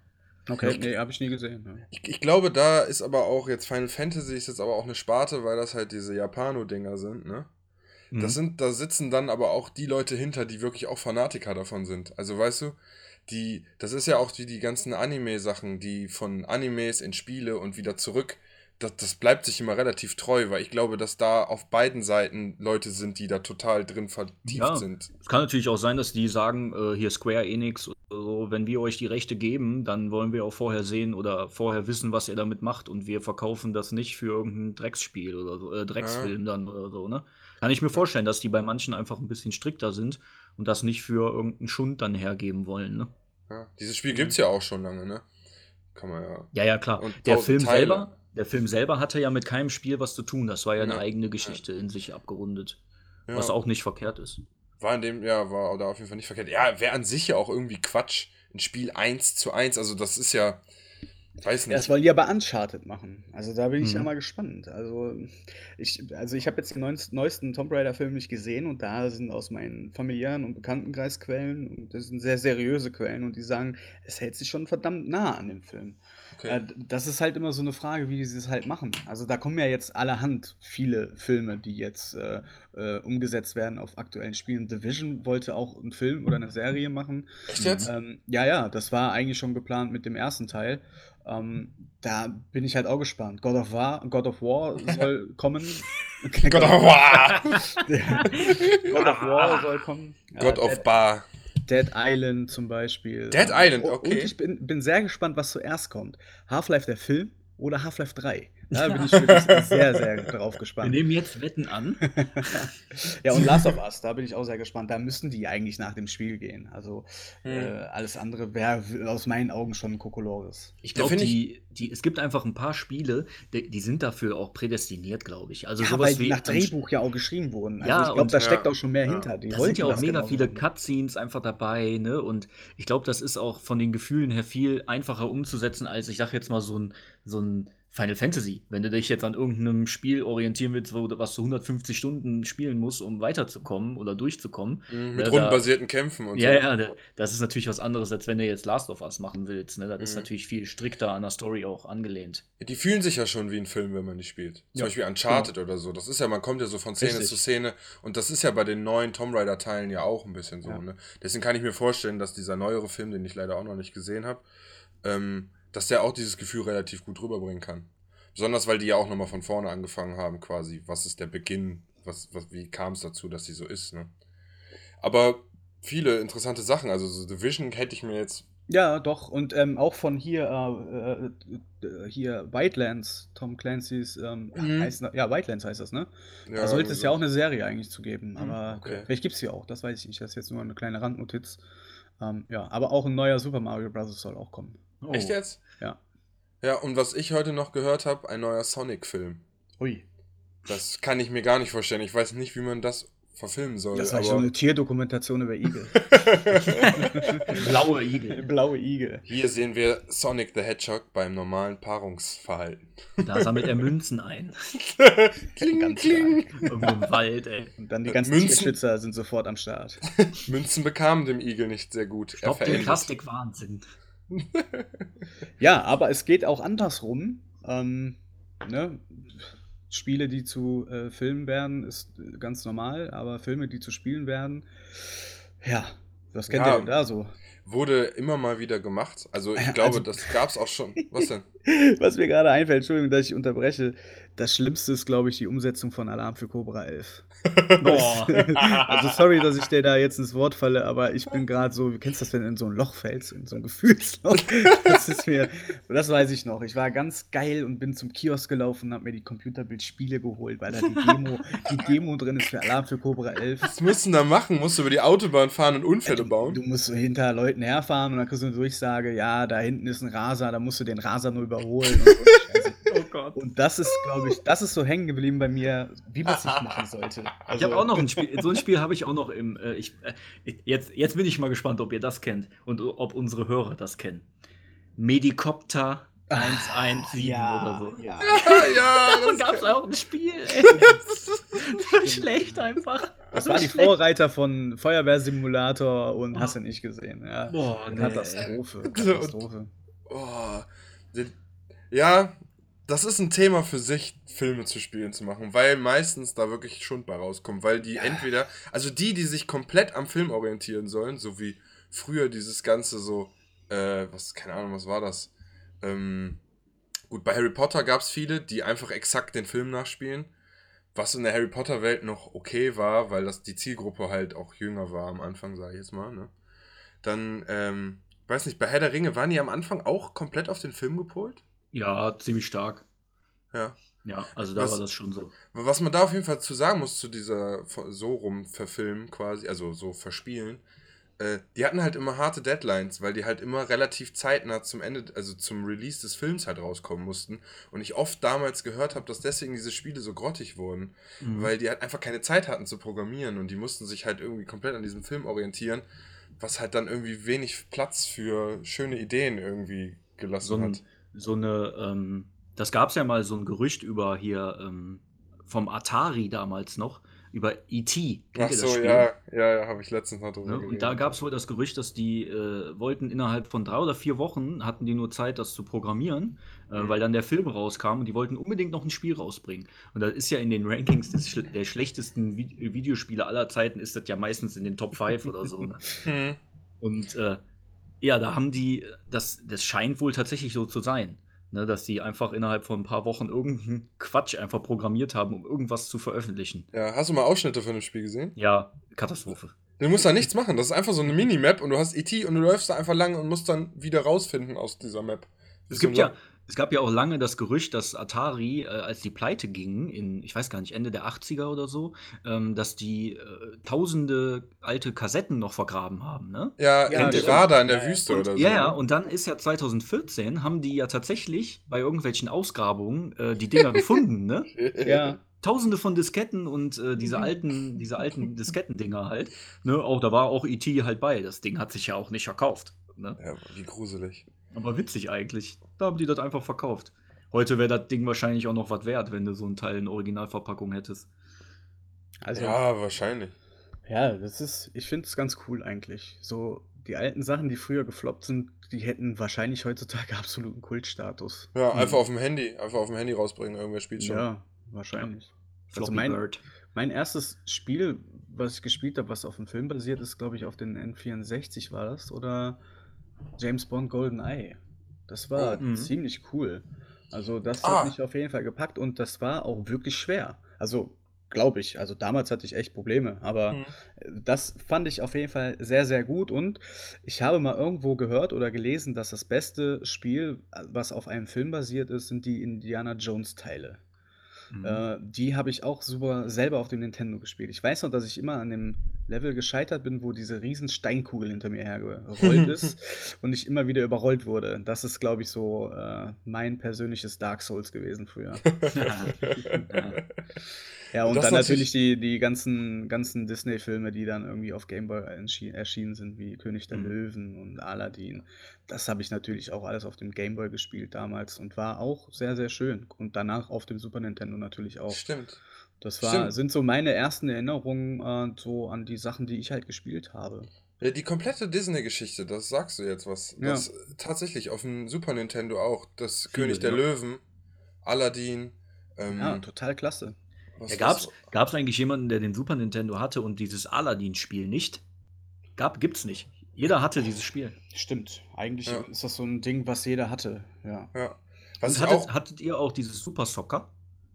S5: Okay, nee, habe ich nie gesehen. Ja.
S4: Ich, ich glaube, da ist aber auch jetzt Final Fantasy ist jetzt aber auch eine Sparte, weil das halt diese Japano-Dinger sind, ne?
S2: Mhm.
S4: Das sind, da sitzen dann aber auch die Leute hinter, die wirklich auch Fanatiker davon sind. Also weißt du, die, das ist ja auch wie die ganzen Anime-Sachen, die von Animes in Spiele und wieder zurück, das, das bleibt sich immer relativ treu, weil ich glaube, dass da auf beiden Seiten Leute sind, die da total drin vertieft
S2: Ja.
S4: sind.
S2: Es kann natürlich auch sein, dass die sagen, äh, hier Square Enix so, wenn wir euch die Rechte geben, dann wollen wir auch vorher sehen oder vorher wissen, was ihr damit macht und wir verkaufen das nicht für irgendein Drecksspiel oder so, äh, Drecksfilm dann oder so, ne? Kann ich mir vorstellen, dass die bei manchen einfach ein bisschen strikter sind und das nicht für irgendeinen Schund dann hergeben wollen, ne?
S4: Ja. Dieses Spiel gibt's ja auch schon lange, ne? Kann man ja.
S2: Ja, ja, klar.
S4: Und
S2: Der Film
S4: Teile.
S2: selber, der Film selber hatte ja mit keinem Spiel was zu tun. Das war ja eine
S4: Ja.
S2: eigene Geschichte in sich abgerundet,
S4: ja.
S2: was auch nicht verkehrt ist.
S4: War in dem, ja, war da auf jeden Fall nicht verkehrt. Ja, wäre an sich ja auch irgendwie Quatsch. Ein Spiel 1 zu 1, also das ist ja, weiß
S5: Ja, das
S4: nicht.
S5: wollen die aber Uncharted machen. Also da bin ich ja
S2: Mhm.
S5: mal gespannt. Also ich, also ich habe jetzt den neuesten, neuesten Tomb Raider-Film nicht gesehen und da sind aus meinen familiären und Bekanntenkreis Quellen und das sind sehr seriöse Quellen und die sagen, es hält sich schon verdammt nah an dem Film.
S4: Okay.
S5: Äh, das ist halt immer so eine Frage, wie sie es halt machen. Also da kommen ja jetzt allerhand viele Filme, die jetzt äh, äh, umgesetzt werden auf aktuellen Spielen. Division wollte auch einen Film oder eine Serie machen.
S4: Echt jetzt?
S5: Ähm, ja, ja, das war eigentlich schon geplant mit dem ersten Teil. Ähm, da bin ich halt auch gespannt. God of War, God of War soll kommen.
S4: God of War!
S5: God of War soll kommen.
S4: God of
S5: Dead,
S4: Bar.
S5: Dead Island zum Beispiel.
S4: Dead Island, okay.
S5: Und ich bin, bin sehr gespannt, was zuerst kommt. Half-Life der Film oder Half-Life 3? Da bin ich wirklich sehr, sehr drauf
S2: Wir
S5: gespannt.
S2: nehmen jetzt Wetten an.
S5: Ja, und Last of Us, da bin ich auch sehr gespannt. Da müssten die eigentlich nach dem Spiel gehen. Also
S4: Hm.
S5: äh, alles andere wäre aus meinen Augen schon Kokolores.
S2: Ich glaube, die, die, es gibt einfach ein paar Spiele, die, die sind dafür auch prädestiniert, glaube ich. Also
S5: Ja,
S2: sowas
S5: weil die
S2: wie
S5: nach
S2: ein-
S5: Drehbuch ja auch geschrieben wurden. Also
S2: Ja,
S5: ich glaube, da steckt
S4: ja,
S5: auch schon mehr
S4: ja.
S5: hinter. Die
S2: Da sind ja auch mega
S5: genauso
S2: viele
S5: machen.
S2: Cutscenes einfach dabei, ne? Und ich glaube, das ist auch von den Gefühlen her viel einfacher umzusetzen, als ich sag jetzt mal so ein, so ein Final Fantasy. Wenn du dich jetzt an irgendeinem Spiel orientieren willst, wo, du- was du 150 Stunden spielen musst, um weiterzukommen oder durchzukommen.
S4: Mhm,
S2: ne,
S4: Mit
S2: da-
S4: rundenbasierten Kämpfen und
S2: Ja,
S4: so.
S2: ja, da- das ist natürlich was anderes, als wenn du jetzt Last of Us machen willst. Ne? Das ist
S4: Mhm.
S2: natürlich viel strikter an der Story auch angelehnt.
S4: Die fühlen sich ja schon wie ein Film, wenn man die spielt. Zum
S5: Ja,
S4: Beispiel Uncharted oder so. Das ist ja, man kommt ja so von Szene
S5: Richtig.
S4: zu Szene. Und das ist ja bei den neuen Tomb Raider-Teilen ja auch ein bisschen so.
S5: Ja.
S4: Ne? Deswegen kann ich mir vorstellen, dass dieser neuere Film, den ich leider auch noch nicht gesehen habe, ähm, dass der auch dieses Gefühl relativ gut rüberbringen kann. Besonders, weil die ja auch nochmal von vorne angefangen haben, quasi. Was ist der Beginn? Was, was, wie kam es dazu, dass sie so ist? Ne? Aber viele interessante Sachen. Also, so Division hätte ich mir jetzt.
S5: Ja, doch. Und ähm, auch von hier, äh, äh, äh, hier Whitelands, Tom Clancy's, ähm,
S4: Mhm.
S5: heißt, ja, Whitelands heißt das, ne?
S4: Ja,
S5: da sollte es ja auch eine Serie eigentlich zu geben. Aber
S4: okay.
S5: vielleicht gibt es sie auch, das weiß ich nicht. Das ist jetzt nur eine kleine Randnotiz. Ähm, ja, aber auch ein neuer Super Mario Bros. soll auch kommen.
S2: Oh.
S4: Echt jetzt?
S5: Ja.
S4: Ja, und was ich heute noch gehört habe, ein neuer Sonic-Film.
S5: Ui.
S4: Das kann ich mir gar nicht vorstellen. Ich weiß nicht, wie man das verfilmen soll.
S5: Das so
S4: aber
S5: eine Tierdokumentation über Igel.
S2: Blaue Igel.
S5: Blaue Igel.
S4: hier sehen wir Sonic the Hedgehog beim normalen Paarungsverhalten.
S2: Da sammelt er Münzen ein.
S4: kling,
S5: Ganz
S4: kling.
S2: Irgendwo im Wald, ey.
S5: Und dann die ganzen
S4: Münzen-
S5: Tierschützer sind sofort am Start.
S4: Münzen bekamen dem Igel nicht sehr gut.
S2: Stopp den
S4: verendet.
S2: Plastikwahnsinn.
S5: Ja, aber es geht auch andersrum. Ähm, ne? Spiele, die zu äh, Filmen werden, ist äh, ganz normal, aber Filme, die zu Spielen werden, ja, was kennt
S4: Ja.
S5: ihr da so?
S4: wurde immer mal wieder gemacht. Also ich glaube,
S5: also-
S4: das gab es auch schon. Was denn?
S5: Was mir gerade einfällt, Entschuldigung, dass ich unterbreche. Das Schlimmste ist, glaube ich, die Umsetzung von Alarm für Cobra 11.
S2: Boah.
S5: also sorry, dass ich dir da jetzt ins Wort falle, aber ich bin gerade so, du kennst das, wenn du in so ein Loch fällst, in so ein Gefühlsloch. Das ist mir, das weiß ich noch. Ich war ganz geil und bin zum Kiosk gelaufen und habe mir die Computerbild-Spiele geholt, weil da die Demo, die Demo drin ist für Alarm für Cobra 11.
S4: Was musst du denn da machen? Musst du über die Autobahn fahren und Unfälle
S5: Du,
S4: bauen?
S5: du musst so hinter Leuten herfahren und dann kriegst du eine Durchsage, ja, da hinten ist ein Raser, da musst du den Raser nur überholen. Und, so
S2: Gott.
S5: und das ist, glaube ich, das ist so hängen geblieben bei mir, wie man es nicht machen sollte.
S2: Ich
S5: Also,
S2: habe auch noch ein Spiel, so ein Spiel habe ich auch noch im, äh, ich, äh, jetzt, jetzt bin ich mal gespannt, ob ihr das kennt und ob unsere Hörer das kennen. Medikopter 117
S5: ja,
S2: oder so.
S5: Ja.
S4: ja,
S2: Davon gab es auch ein Spiel, ey. so schlecht einfach.
S5: Das war die
S2: Schlecht.
S5: Vorreiter von Feuerwehrsimulator und hast du nicht gesehen. Ja.
S2: Boah, nee.
S5: Katastrophe. Katastrophe.
S4: Oh, ja, das ist ein Thema für sich, Filme zu spielen zu machen, weil meistens da wirklich Schund bei rauskommt, weil die entweder, also die, die sich komplett am Film orientieren sollen, so wie früher dieses ganze so, äh, was, keine Ahnung, was war das? Ähm, gut, bei Harry Potter gab es viele, die einfach exakt den Film nachspielen, was in der Harry Potter Welt noch okay war, weil das die Zielgruppe halt auch jünger war am Anfang, sage ich jetzt mal, ne? Dann, ähm, weiß nicht, bei Herr der Ringe waren die am Anfang auch komplett auf den Film gepolt?
S2: Ja, ziemlich stark.
S4: Ja.
S2: Ja, also da
S4: Was-
S2: war das schon so.
S4: Was man da auf jeden Fall zu sagen muss zu dieser so rum verfilmen quasi, also so verspielen, äh, die hatten halt immer harte Deadlines, weil die halt immer relativ zeitnah zum Ende, also zum Release des Films halt rauskommen mussten. Und ich oft damals gehört habe, dass deswegen diese Spiele so grottig wurden,
S2: Mhm.
S4: weil die halt einfach keine Zeit hatten zu programmieren und die mussten sich halt irgendwie komplett an diesem Film orientieren, was halt dann irgendwie wenig Platz für schöne Ideen irgendwie gelassen
S2: so, ein,
S4: hat.
S2: So eine, ähm, das gab es ja mal so ein Gerücht über hier ähm, vom Atari damals noch, über E.T.
S4: Ach so, ja, ja, ja, habe ich letztens noch drüber
S2: Ne? Und da gab es wohl das Gerücht, dass die äh, wollten innerhalb von drei oder vier Wochen, hatten die nur Zeit, das zu programmieren, äh,
S4: Mhm.
S2: weil dann der Film rauskam und die wollten unbedingt noch ein Spiel rausbringen. Und das ist ja in den Rankings des, der schlechtesten Vi Videospiele aller Zeiten, ist das ja meistens in den Top 5 oder so. Ne?
S4: Hm.
S2: Und äh, ja, da haben die, das, das scheint wohl tatsächlich so zu sein, ne, dass die einfach innerhalb von ein paar Wochen irgendeinen Quatsch einfach programmiert haben, um irgendwas zu veröffentlichen.
S4: Ja, hast du mal Ausschnitte von dem Spiel gesehen?
S2: Ja, Katastrophe.
S4: Du musst da nichts machen. Das ist einfach so eine Minimap und du hast ET und du läufst da einfach lang und musst dann wieder rausfinden aus dieser Map.
S2: Es gibt ja, es gab ja auch lange das Gerücht, dass Atari, äh, als die pleite gingen, in, ich weiß gar nicht, Ende der 80er oder so, ähm, dass die äh, tausende alte Kassetten noch vergraben haben, ne?
S4: Ja,
S5: Ja,
S4: in. Nevada in der. Wüste
S2: Und,
S4: oder so.
S2: ja, ja, und dann ist ja 2014, haben die ja tatsächlich bei irgendwelchen Ausgrabungen äh, die Dinger gefunden, ne?
S5: Ja.
S2: Tausende von Disketten und äh, diese
S5: Mhm.
S2: alten, diese alten Diskettendinger halt. Ne? Auch, da war auch E.T. halt bei. Das Ding hat sich ja auch nicht verkauft. Ne?
S4: Ja, wie gruselig.
S2: Aber witzig eigentlich. Da haben die das einfach verkauft. Heute wäre das Ding wahrscheinlich auch noch was wert, wenn du so ein Teil in Originalverpackung hättest.
S5: Also, ja,
S4: Ja, wahrscheinlich.
S5: das ist, ich finde es ganz cool eigentlich. So, die alten Sachen, die früher gefloppt sind, die hätten wahrscheinlich heutzutage absoluten Kultstatus.
S4: Ja,
S2: Mhm.
S4: einfach auf dem Handy, einfach auf dem Handy rausbringen, irgendwer spielt schon.
S5: Ja, wahrscheinlich. Also
S2: Floppy
S5: mein,
S2: Bird.
S5: mein erstes Spiel, was ich gespielt habe, was auf dem Film basiert ist, glaube ich, auf den N64 war das. Oder James Bond GoldenEye. Das war
S2: Oh, mhm.
S5: ziemlich cool. Also das
S4: Ah.
S5: hat mich auf jeden Fall gepackt und das war auch wirklich schwer. Also glaube ich. Also damals hatte ich echt Probleme, aber
S4: Mhm.
S5: das fand ich auf jeden Fall sehr, sehr gut und ich habe mal irgendwo gehört oder gelesen, dass das beste Spiel, was auf einem Film basiert ist, sind die Indiana Jones Teile.
S2: Mhm.
S5: Äh, die habe ich auch super selber auf dem Nintendo gespielt. Ich weiß noch, dass ich immer an dem Level gescheitert bin, wo diese riesen Steinkugel hinter mir hergerollt ist und ich immer wieder überrollt wurde. Das ist, glaube ich, so äh, mein persönliches Dark Souls gewesen früher.
S2: ja.
S5: Ja, und
S4: Das
S5: dann
S4: natürlich-
S5: die, die ganzen, ganzen Disney-Filme, die dann irgendwie auf Game Boy entschi- erschienen sind, wie König der
S2: Mhm.
S5: Löwen und Aladdin. Das habe ich natürlich auch alles auf dem Game Boy gespielt damals und war auch sehr, sehr schön. Und danach auf dem Super Nintendo natürlich auch.
S4: Stimmt.
S5: Das war,
S4: Stimmt.
S5: sind so meine ersten Erinnerungen äh, so an die Sachen, die ich halt gespielt habe.
S4: Ja, die komplette Disney-Geschichte, das sagst du jetzt was.
S5: Ja.
S4: Das tatsächlich auf dem Super Nintendo auch. Das
S2: Viele,
S4: König der
S2: ja.
S4: Löwen, Aladdin. Ähm,
S5: Ja, total klasse.
S2: Ja, gab's,
S4: was-
S2: gab's eigentlich jemanden, der den Super Nintendo hatte und dieses Aladdin-Spiel nicht? Gab, gibt's nicht. Jeder hatte dieses Spiel.
S5: Stimmt. Eigentlich
S4: Ja.
S5: ist das so ein Ding, was jeder hatte. Ja.
S4: Ja. Was
S2: hattet,
S4: auch.
S2: hattet ihr auch dieses Super Soccer?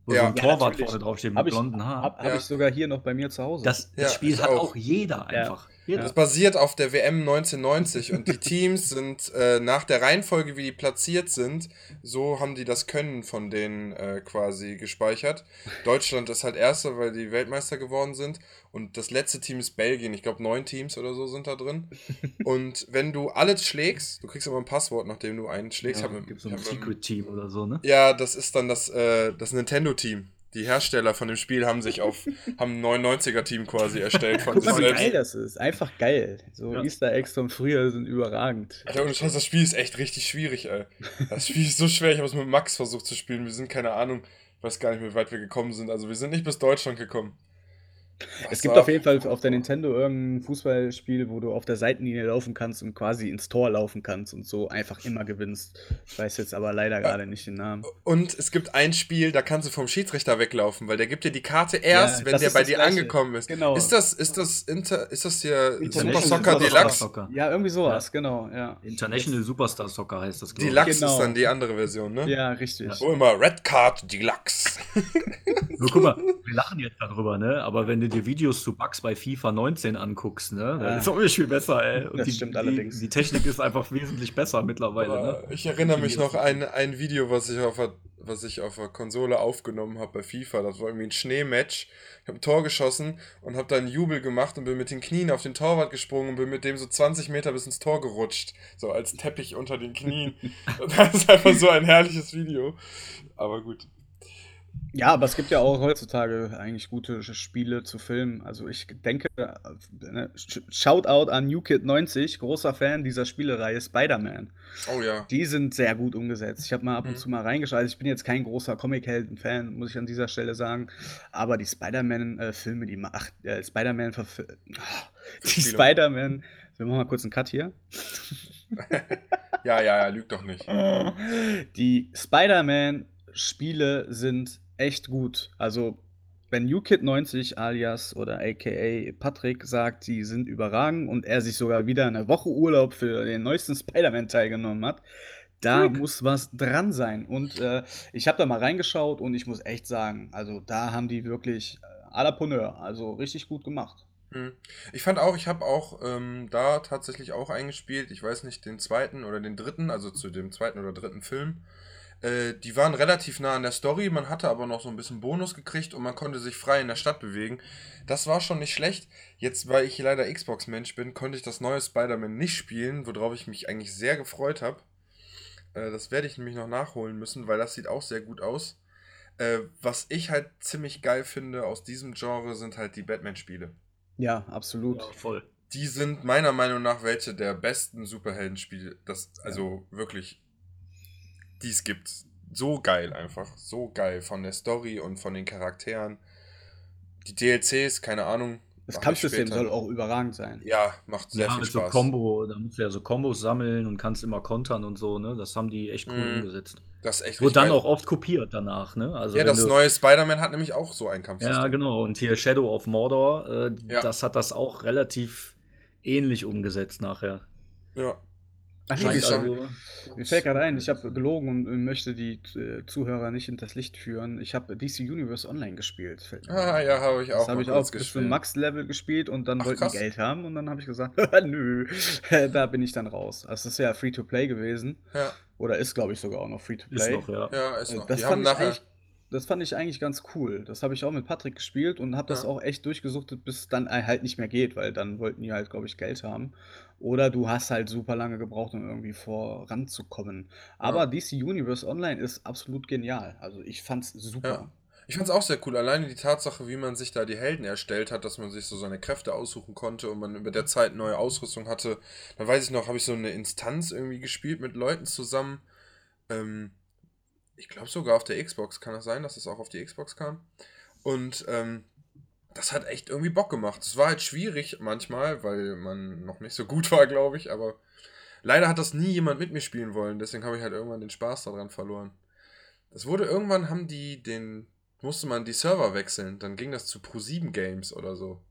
S2: Wo
S4: Ja.
S2: so ein Torwart
S5: natürlich.
S2: vorne draufsteht mit
S5: Habe ich,
S2: blonden Haaren.
S5: hab, hab
S4: Ja.
S5: ich sogar hier noch bei mir zu Hause.
S2: Das, das
S4: Ja,
S2: Spiel hat
S4: auch.
S2: auch jeder einfach. Jeder.
S4: Das basiert auf der WM 1990 und die Teams sind äh, nach der Reihenfolge, wie die platziert sind, so haben die das Können von denen äh, quasi gespeichert. Deutschland ist halt Erster, weil die Weltmeister geworden sind und das letzte Team ist Belgien. Ich glaube, neun Teams oder so sind da drin. Und wenn du alles schlägst, du kriegst immer ein Passwort, nachdem du einen schlägst.
S2: Ja, gibt so ein Secret-Team oder so, ne?
S4: Ja, das ist dann das, äh, das Nintendo-Team. Die Hersteller von dem Spiel haben sich auf, haben ein 99er-Team quasi erstellt von
S5: Guck mal, wie
S4: selbst.
S5: geil das ist. Einfach geil. So
S2: Ja.
S5: Easter Eggs von früher sind überragend.
S4: Alter, Scheiß, das Spiel ist echt richtig schwierig, ey. Das Spiel ist so schwer. Ich habe es mit Max versucht zu spielen. Wir sind, keine Ahnung, ich weiß gar nicht, wie weit wir gekommen sind. Also, wir sind nicht bis Deutschland gekommen.
S5: Es
S4: Das
S5: gibt auf jeden Fall auf der Nintendo irgendein Fußballspiel, wo du auf der Seitenlinie laufen kannst und quasi ins Tor laufen kannst und so einfach immer gewinnst. Ich weiß jetzt aber leider gerade nicht den Namen.
S4: Und es gibt ein Spiel, da kannst du vom Schiedsrichter weglaufen, weil der gibt dir die Karte erst,
S5: Ja,
S4: wenn der bei dir
S5: Gleiche.
S4: angekommen ist.
S5: Genau.
S4: Ist das, ist das Inter, ist das hier Super
S5: International
S4: Soccer
S5: Superstar
S4: Deluxe?
S2: Soccer.
S5: Ja, irgendwie sowas, genau, ja.
S2: International Superstar Soccer heißt das, glaube ich.
S4: Deluxe
S5: Genau.
S4: ist dann die andere Version, ne?
S5: Ja, richtig.
S4: Wo immer Red Card Deluxe.
S2: Nur guck mal, wir lachen jetzt darüber, ne? Aber wenn du dir Videos zu Bugs bei FIFA 19 anguckst, ne?
S5: Ja.
S2: Das ist auch nicht viel besser, ey. Und
S5: Das
S2: die,
S5: stimmt
S2: die,
S5: allerdings.
S2: Die Technik ist einfach wesentlich besser mittlerweile, ne?
S4: Ich erinnere mich noch an ein Video, was ich auf der, was ich auf der Konsole aufgenommen habe bei FIFA. Das war irgendwie ein Schneematch. Ich habe ein Tor geschossen und habe dann Jubel gemacht und bin mit den Knien auf den Torwart gesprungen und bin mit dem so 20 Meter bis ins Tor gerutscht. So als Teppich unter den Knien. Das ist einfach so ein herrliches Video. Aber gut.
S5: Ja, aber es gibt ja auch heutzutage eigentlich gute Spiele zu filmen. Also ich denke, äh, ne, Sh- Shoutout an NewKid90, großer Fan dieser Spielereihe Spider-Man.
S4: Oh ja.
S5: Die sind sehr gut umgesetzt. Ich habe mal ab und
S4: Mhm.
S5: zu mal reingeschaut. Also ich bin jetzt kein großer Comic-Helden-Fan, muss ich an dieser Stelle sagen. Aber die Spider-Man-Filme, die macht, äh, Spider-Man, verf- die. Spider-Man, wir machen mal kurz einen Cut hier.
S4: Ja, ja, ja, lügt doch nicht.
S5: Die Spider-Man-Spiele sind echt gut. Also, wenn NewKid90 alias oder aka Patrick sagt, die sind überragend und er sich sogar wieder eine Woche Urlaub für den neuesten Spider-Man teilgenommen hat, da
S2: Frick.
S5: muss was dran sein. Und äh, ich habe da mal reingeschaut und ich muss echt sagen, also da haben die wirklich äh, à la Poneur, also richtig gut gemacht.
S4: Hm. Ich fand auch, ich habe auch ähm, da tatsächlich auch eingespielt. Ich weiß nicht, den zweiten oder den dritten, also zu dem zweiten oder dritten Film. Äh, die waren relativ nah an der Story, man hatte aber noch so ein bisschen Bonus gekriegt und man konnte sich frei in der Stadt bewegen. Das war schon nicht schlecht. Jetzt, weil ich leider Xbox-Mensch bin, konnte ich das neue Spider-Man nicht spielen, worauf ich mich eigentlich sehr gefreut habe. Äh, das werde ich nämlich noch nachholen müssen, weil das sieht auch sehr gut aus. Äh, was ich halt ziemlich geil finde aus diesem Genre sind halt die Batman-Spiele
S5: Ja, absolut.
S2: Ja, voll.
S4: die sind meiner Meinung nach welche der besten Superheldenspiele, das also wirklich die es gibt. So geil einfach, so geil von der Story und von den Charakteren. Die DLCs, keine Ahnung.
S5: Das Kampfsystem
S4: später.
S5: soll auch überragend sein.
S4: Ja, macht sehr
S2: ja,
S4: viel
S2: mit so
S4: Spaß.
S2: Combo, da musst du ja so Kombos sammeln und kannst immer kontern und so, ne? Das haben die echt cool
S4: Mhm.
S2: umgesetzt.
S4: Das ist echt
S2: Wurde dann
S4: geil.
S2: auch oft kopiert danach, ne? Also
S4: Ja,
S2: wenn
S4: das
S2: du,
S4: neue Spider-Man hat nämlich auch so ein Kampfsystem.
S2: Ja, genau. Und hier Shadow of Mordor, äh,
S4: Ja.
S2: das hat das auch relativ ähnlich umgesetzt nachher.
S4: Ja.
S5: Ach, nee, also, Mir fällt gerade ein, ich habe gelogen und äh, möchte die äh, Zuhörer nicht hinters Licht führen. Ich habe DC Universe Online gespielt. Fällt mir
S4: Ah, ja, habe ich auch
S5: Das habe ich auch bis zum. Max-Level gespielt und dann
S4: Ach,
S5: wollten
S4: krass.
S5: die Geld haben und dann habe ich gesagt, nö, da bin ich dann raus. Also, es ist ja Free-to-Play gewesen
S4: Ja,
S5: oder ist, glaube ich, sogar auch noch
S2: Ist
S5: Free-to-Play.
S2: noch, ja.
S4: ja, ist
S5: Äh,
S4: noch.
S5: Das
S4: Die haben
S5: fand, ich
S4: nachher.
S5: eigentlich, das fand ich eigentlich ganz cool. Das habe ich auch mit Patrick gespielt und habe das
S4: Ja.
S5: auch echt durchgesuchtet, bis es dann halt nicht mehr geht, weil dann wollten die halt, glaube ich, Geld haben. Oder du hast halt super lange gebraucht, um irgendwie voranzukommen. Aber
S4: Ja.
S5: DC Universe Online ist absolut genial. Also ich fand's super.
S4: Ja. Ich fand's auch sehr cool. Alleine die Tatsache, wie man sich da die Helden erstellt hat, dass man sich so seine Kräfte aussuchen konnte und man über der Zeit neue Ausrüstung hatte. Da weiß ich noch, habe ich so eine Instanz irgendwie gespielt mit Leuten zusammen. Ähm, ich glaube sogar auf der Xbox. Kann das sein, dass es auch auf die Xbox kam? Und ähm, das hat echt irgendwie Bock gemacht. Es war halt schwierig manchmal, weil man noch nicht so gut war, glaube ich. Aber leider hat das nie jemand mit mir spielen wollen. Deswegen habe ich halt irgendwann den Spaß daran verloren. Das wurde irgendwann, haben die den, musste man die Server wechseln. Dann ging das zu Pro7 Games oder so.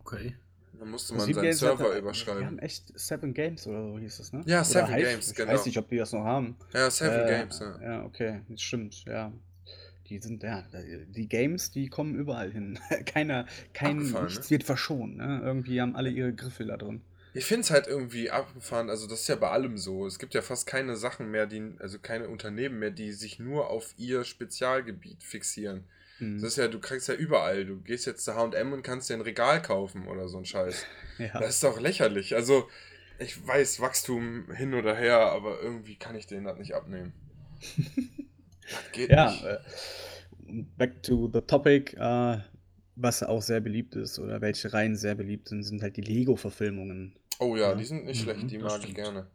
S2: Okay.
S4: Dann musste man seinen
S5: Games hat-
S4: Server
S5: Die
S4: überschreiben.
S5: haben echt Seven Games oder so hieß es, ne?
S4: Ja, Seven Games,
S5: Ich
S4: genau.
S5: weiß nicht, ob die das noch haben.
S4: Ja, Seven
S5: Äh,
S4: Games, ja.
S5: Ja, okay, das stimmt, ja. Die sind, ja, die Games, die kommen überall hin. Keiner, kein,
S4: Abgefahren,
S5: nichts
S4: ne?
S5: wird verschont, ne? Irgendwie haben alle ihre Griffel da drin.
S4: Ich finde es halt irgendwie abgefahren, also das ist ja bei allem so. Es gibt ja fast keine Sachen mehr, die, also keine Unternehmen mehr, die sich nur auf ihr Spezialgebiet fixieren.
S5: Hm.
S4: Das ist ja, du kriegst ja überall. Du gehst jetzt zu HM und kannst dir ein Regal kaufen oder so ein Scheiß.
S5: ja.
S4: Das ist doch lächerlich. Also, ich weiß, Wachstum hin oder her, aber irgendwie kann ich denen das nicht abnehmen. geht
S5: Ja,
S4: nicht.
S5: äh, back to the topic. Äh, was auch sehr beliebt ist oder welche Reihen sehr beliebt sind, sind halt die Lego-Verfilmungen.
S4: Oh ja,
S5: ja.
S4: die sind nicht
S2: Mhm,
S4: schlecht, die
S2: das
S4: mag ich gerne.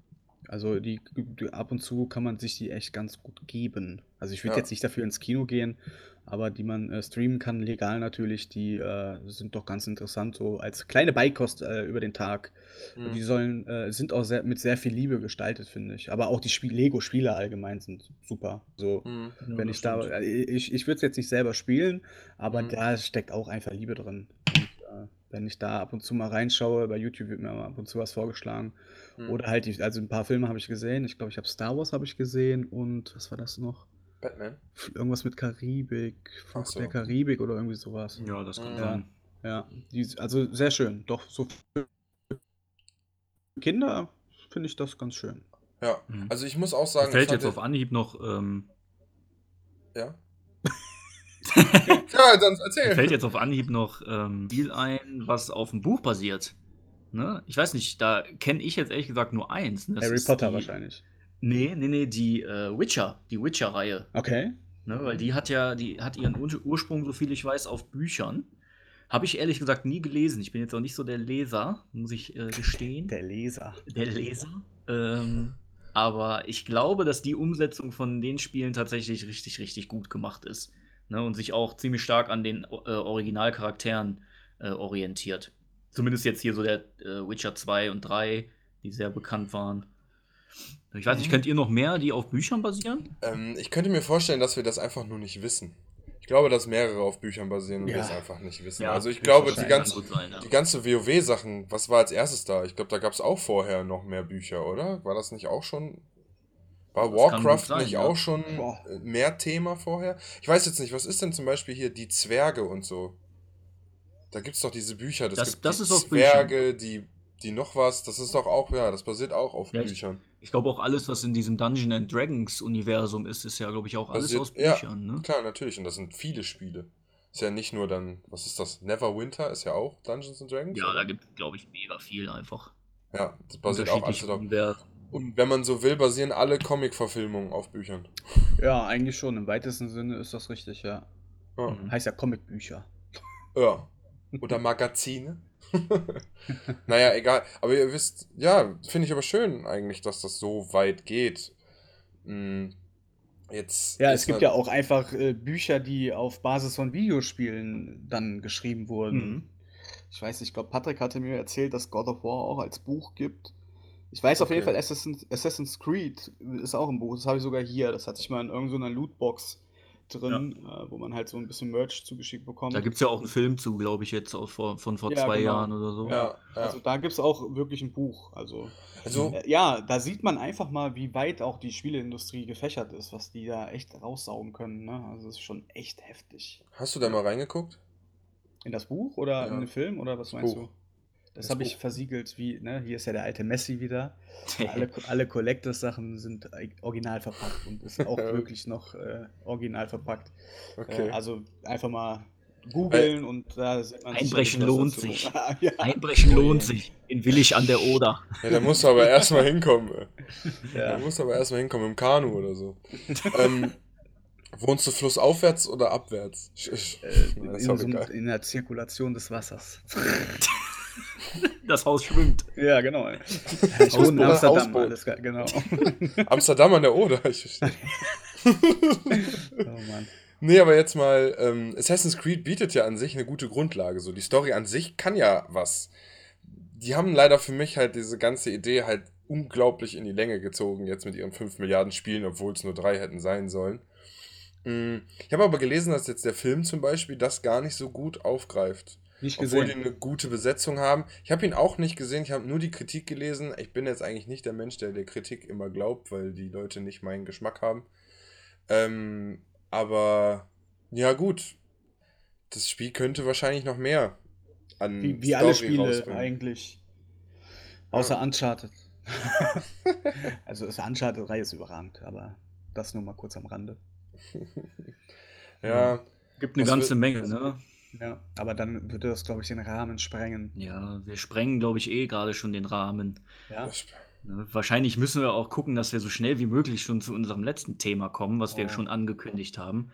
S5: Also die, die ab und zu kann man sich die echt ganz gut geben. Also ich würde
S4: Ja.
S5: jetzt nicht dafür ins Kino gehen, aber die man äh, streamen kann, legal natürlich, die äh, sind doch ganz interessant, so als kleine Beikost äh, über den Tag. Und
S4: Mhm.
S5: die sollen, äh, sind auch sehr, mit sehr viel Liebe gestaltet, finde ich. Aber auch die Spiel Lego-Spiele allgemein sind super. So,
S4: Mhm.
S2: Ja,
S5: wenn
S2: das
S5: ich da,
S2: stimmt.
S5: äh, ich, ich würde es jetzt nicht selber spielen, aber
S4: Mhm.
S5: da steckt auch einfach Liebe drin. Und äh, wenn ich da ab und zu mal reinschaue, bei YouTube wird mir ab und zu was vorgeschlagen.
S4: Mhm.
S5: Oder halt, die, also ein paar Filme habe ich gesehen. Ich glaube, ich habe Star Wars habe ich gesehen und was war das noch?
S4: Batman?
S5: Irgendwas mit Karibik, Fluch
S4: so.
S5: der Karibik oder irgendwie sowas.
S2: Ja, das kann
S4: Mhm.
S2: sein.
S5: Ja, die, also sehr schön. Doch so für Kinder finde ich das ganz schön.
S4: Ja,
S2: Mhm.
S4: also ich muss auch sagen,
S2: fällt jetzt auf Anhieb noch, ähm,
S4: Ja? ja, dann erzähl.
S2: fällt jetzt auf Anhieb noch ähm, Spiel ein, was auf dem Buch basiert. Ne? Ich weiß nicht, da kenne ich jetzt ehrlich gesagt nur eins. ne? Das
S5: Harry
S2: ist
S5: Potter
S2: die,
S5: wahrscheinlich.
S2: Nee, nee, nee, die äh, Witcher, die Witcher-Reihe.
S5: Okay.
S2: Ne? Weil die hat ja, die hat ihren Ur Ursprung, so viel ich weiß, auf Büchern. Habe ich ehrlich gesagt nie gelesen. Ich bin jetzt auch nicht so der Leser, muss ich äh, gestehen.
S5: Der Leser.
S2: der Leser. Ähm, aber ich glaube, dass die Umsetzung von den Spielen tatsächlich richtig, richtig gut gemacht ist. Ne? Und sich auch ziemlich stark an den äh, Originalcharakteren äh, orientiert. Zumindest jetzt hier so der äh, Witcher 2 und 3, die sehr bekannt waren. Ich weiß nicht,
S4: Mhm.
S2: kennt ihr noch mehr, die auf Büchern basieren?
S4: Ähm, ich könnte mir vorstellen, dass wir das einfach nur nicht wissen. Ich glaube, dass mehrere auf Büchern basieren und wir
S5: Ja.
S4: es einfach nicht wissen. also ich glaube, die
S2: sein, ja.
S4: die ganze WoW-Sachen, was war als erstes da? Ich glaube, da gab es auch vorher noch mehr Bücher, oder? War das nicht auch schon... War
S2: Das
S4: Warcraft
S2: sein,
S4: nicht
S2: ja.
S4: auch schon
S5: Boah.
S4: äh, mehr Thema vorher? Ich weiß jetzt nicht, was ist denn zum Beispiel hier die Zwerge und so? Da gibt es doch diese Bücher. Das,
S2: Das-
S4: gibt
S2: das
S4: die Zwerge, die, die noch was. Das ist doch auch, ja, das basiert auch auf
S2: Ja, ich-
S4: Büchern.
S2: Ich glaube auch alles, was in diesem Dungeon and Dragons Universum ist, ist ja, glaube ich, auch alles
S4: Basiert-
S2: aus
S4: ja.
S2: Büchern. Ne?
S4: Klar, natürlich. Und das sind viele Spiele. Ist ja nicht nur dann, was ist das? Neverwinter ist ja auch Dungeons and Dragons?
S2: Ja,
S4: oder?
S2: da gibt es, glaube ich, mega viel einfach.
S4: Ja, das basiert auch alles.
S2: Universen.
S4: Und wenn man so will, basieren alle Comic-Verfilmungen auf Büchern.
S5: Ja, eigentlich schon. Im weitesten Sinne ist das richtig, ja.
S4: Ja.
S5: Heißt ja Comicbücher.
S4: ja. Oder Magazine. naja, egal. Aber ihr wisst, ja, finde ich aber schön eigentlich, dass das so weit geht. Hm, Jetzt
S5: Ja, es gibt
S4: nat-
S5: ja auch einfach äh, Bücher, die auf Basis von Videospielen dann geschrieben wurden.
S2: Mhm.
S5: Ich weiß nicht, ich glaube, Patrick hatte mir erzählt, dass God of War auch als Buch gibt. Ich weiß auf jeden
S4: Okay.
S5: Fall, Assassin's, Assassin's Creed ist auch ein Buch. Das habe ich sogar hier. Das hatte ich mal in irgendeiner Lootbox drin, äh, wo man halt so ein bisschen Merch zugeschickt bekommt.
S2: Da gibt es ja auch einen Film zu, glaube ich, jetzt auch vor, von vor
S5: Ja,
S2: zwei
S5: genau.
S2: Jahren oder so.
S4: Ja, ja.
S5: Also da gibt es auch wirklich ein Buch. Also,
S4: Also,
S5: äh, ja, da sieht man einfach mal, wie weit auch die Spieleindustrie gefächert ist, was die da echt raussaugen können. Ne? Also das ist schon echt heftig.
S4: hast du da mal reingeguckt?
S5: In das Buch oder
S4: Ja.
S5: in den Film oder was meinst
S4: Buch.
S5: du? Das,
S4: Das
S5: habe ich versiegelt, wie, ne, hier ist ja der alte Messi wieder. Alle, alle Collectors-Sachen sind original verpackt und ist auch wirklich noch äh, original verpackt.
S4: Okay.
S5: Äh, also einfach mal googeln und da sieht man
S2: Einbrechen lohnt sich.
S5: ja.
S2: Einbrechen
S5: Oh
S2: lohnt sich. In Willig an der Oder.
S4: ja, da musst du aber erstmal hinkommen. ey. Da
S5: Ja.
S4: musst du aber erstmal hinkommen im Kanu oder so. ähm, wohnst du flussaufwärts oder abwärts? Sch- sch-
S5: Äh,
S4: Ja,
S5: in, so, in der Zirkulation des Wassers.
S2: Das Haus schwimmt.
S5: ja, genau. Ich wohne in. Amsterdam,
S4: Hausboot.
S5: alles genau.
S4: Amsterdam an der Oder, ich verstehe.
S5: oh Mann.
S4: Nee, aber jetzt mal, ähm, Assassin's Creed bietet ja an sich eine gute Grundlage. So, die Story an sich kann ja was. Die haben leider für mich halt diese ganze Idee halt unglaublich in die Länge gezogen, jetzt mit ihren 5 Milliarden Spielen, obwohl es nur drei hätten sein sollen. Mm, Ich habe aber gelesen, dass jetzt der Film zum Beispiel das gar nicht so gut aufgreift.
S5: Nicht
S4: obwohl die
S5: gesehen.
S4: eine gute Besetzung haben. Ich habe ihn auch nicht gesehen, ich habe nur die Kritik gelesen. Ich bin jetzt eigentlich nicht der Mensch, der der Kritik immer glaubt, weil die Leute nicht meinen Geschmack haben. Ähm, aber ja gut, das Spiel könnte wahrscheinlich noch mehr an
S5: Wie, wie alle Spiele
S4: rausbringen.
S5: eigentlich. Außer Uncharted. also das Uncharted-Reihe ist überragend, aber das nur mal kurz am Rande.
S4: Ja,
S2: Gibt eine
S4: Was
S2: ganze Menge, ne?
S5: Ja, aber dann würde das, glaube ich, den Rahmen sprengen.
S2: Ja, wir sprengen, glaube ich, eh gerade schon den Rahmen.
S5: Ja,
S4: das,
S2: Ne? Wahrscheinlich müssen wir auch gucken, dass wir so schnell wie möglich schon zu unserem letzten Thema kommen, was wir
S5: Oh.
S2: schon angekündigt haben.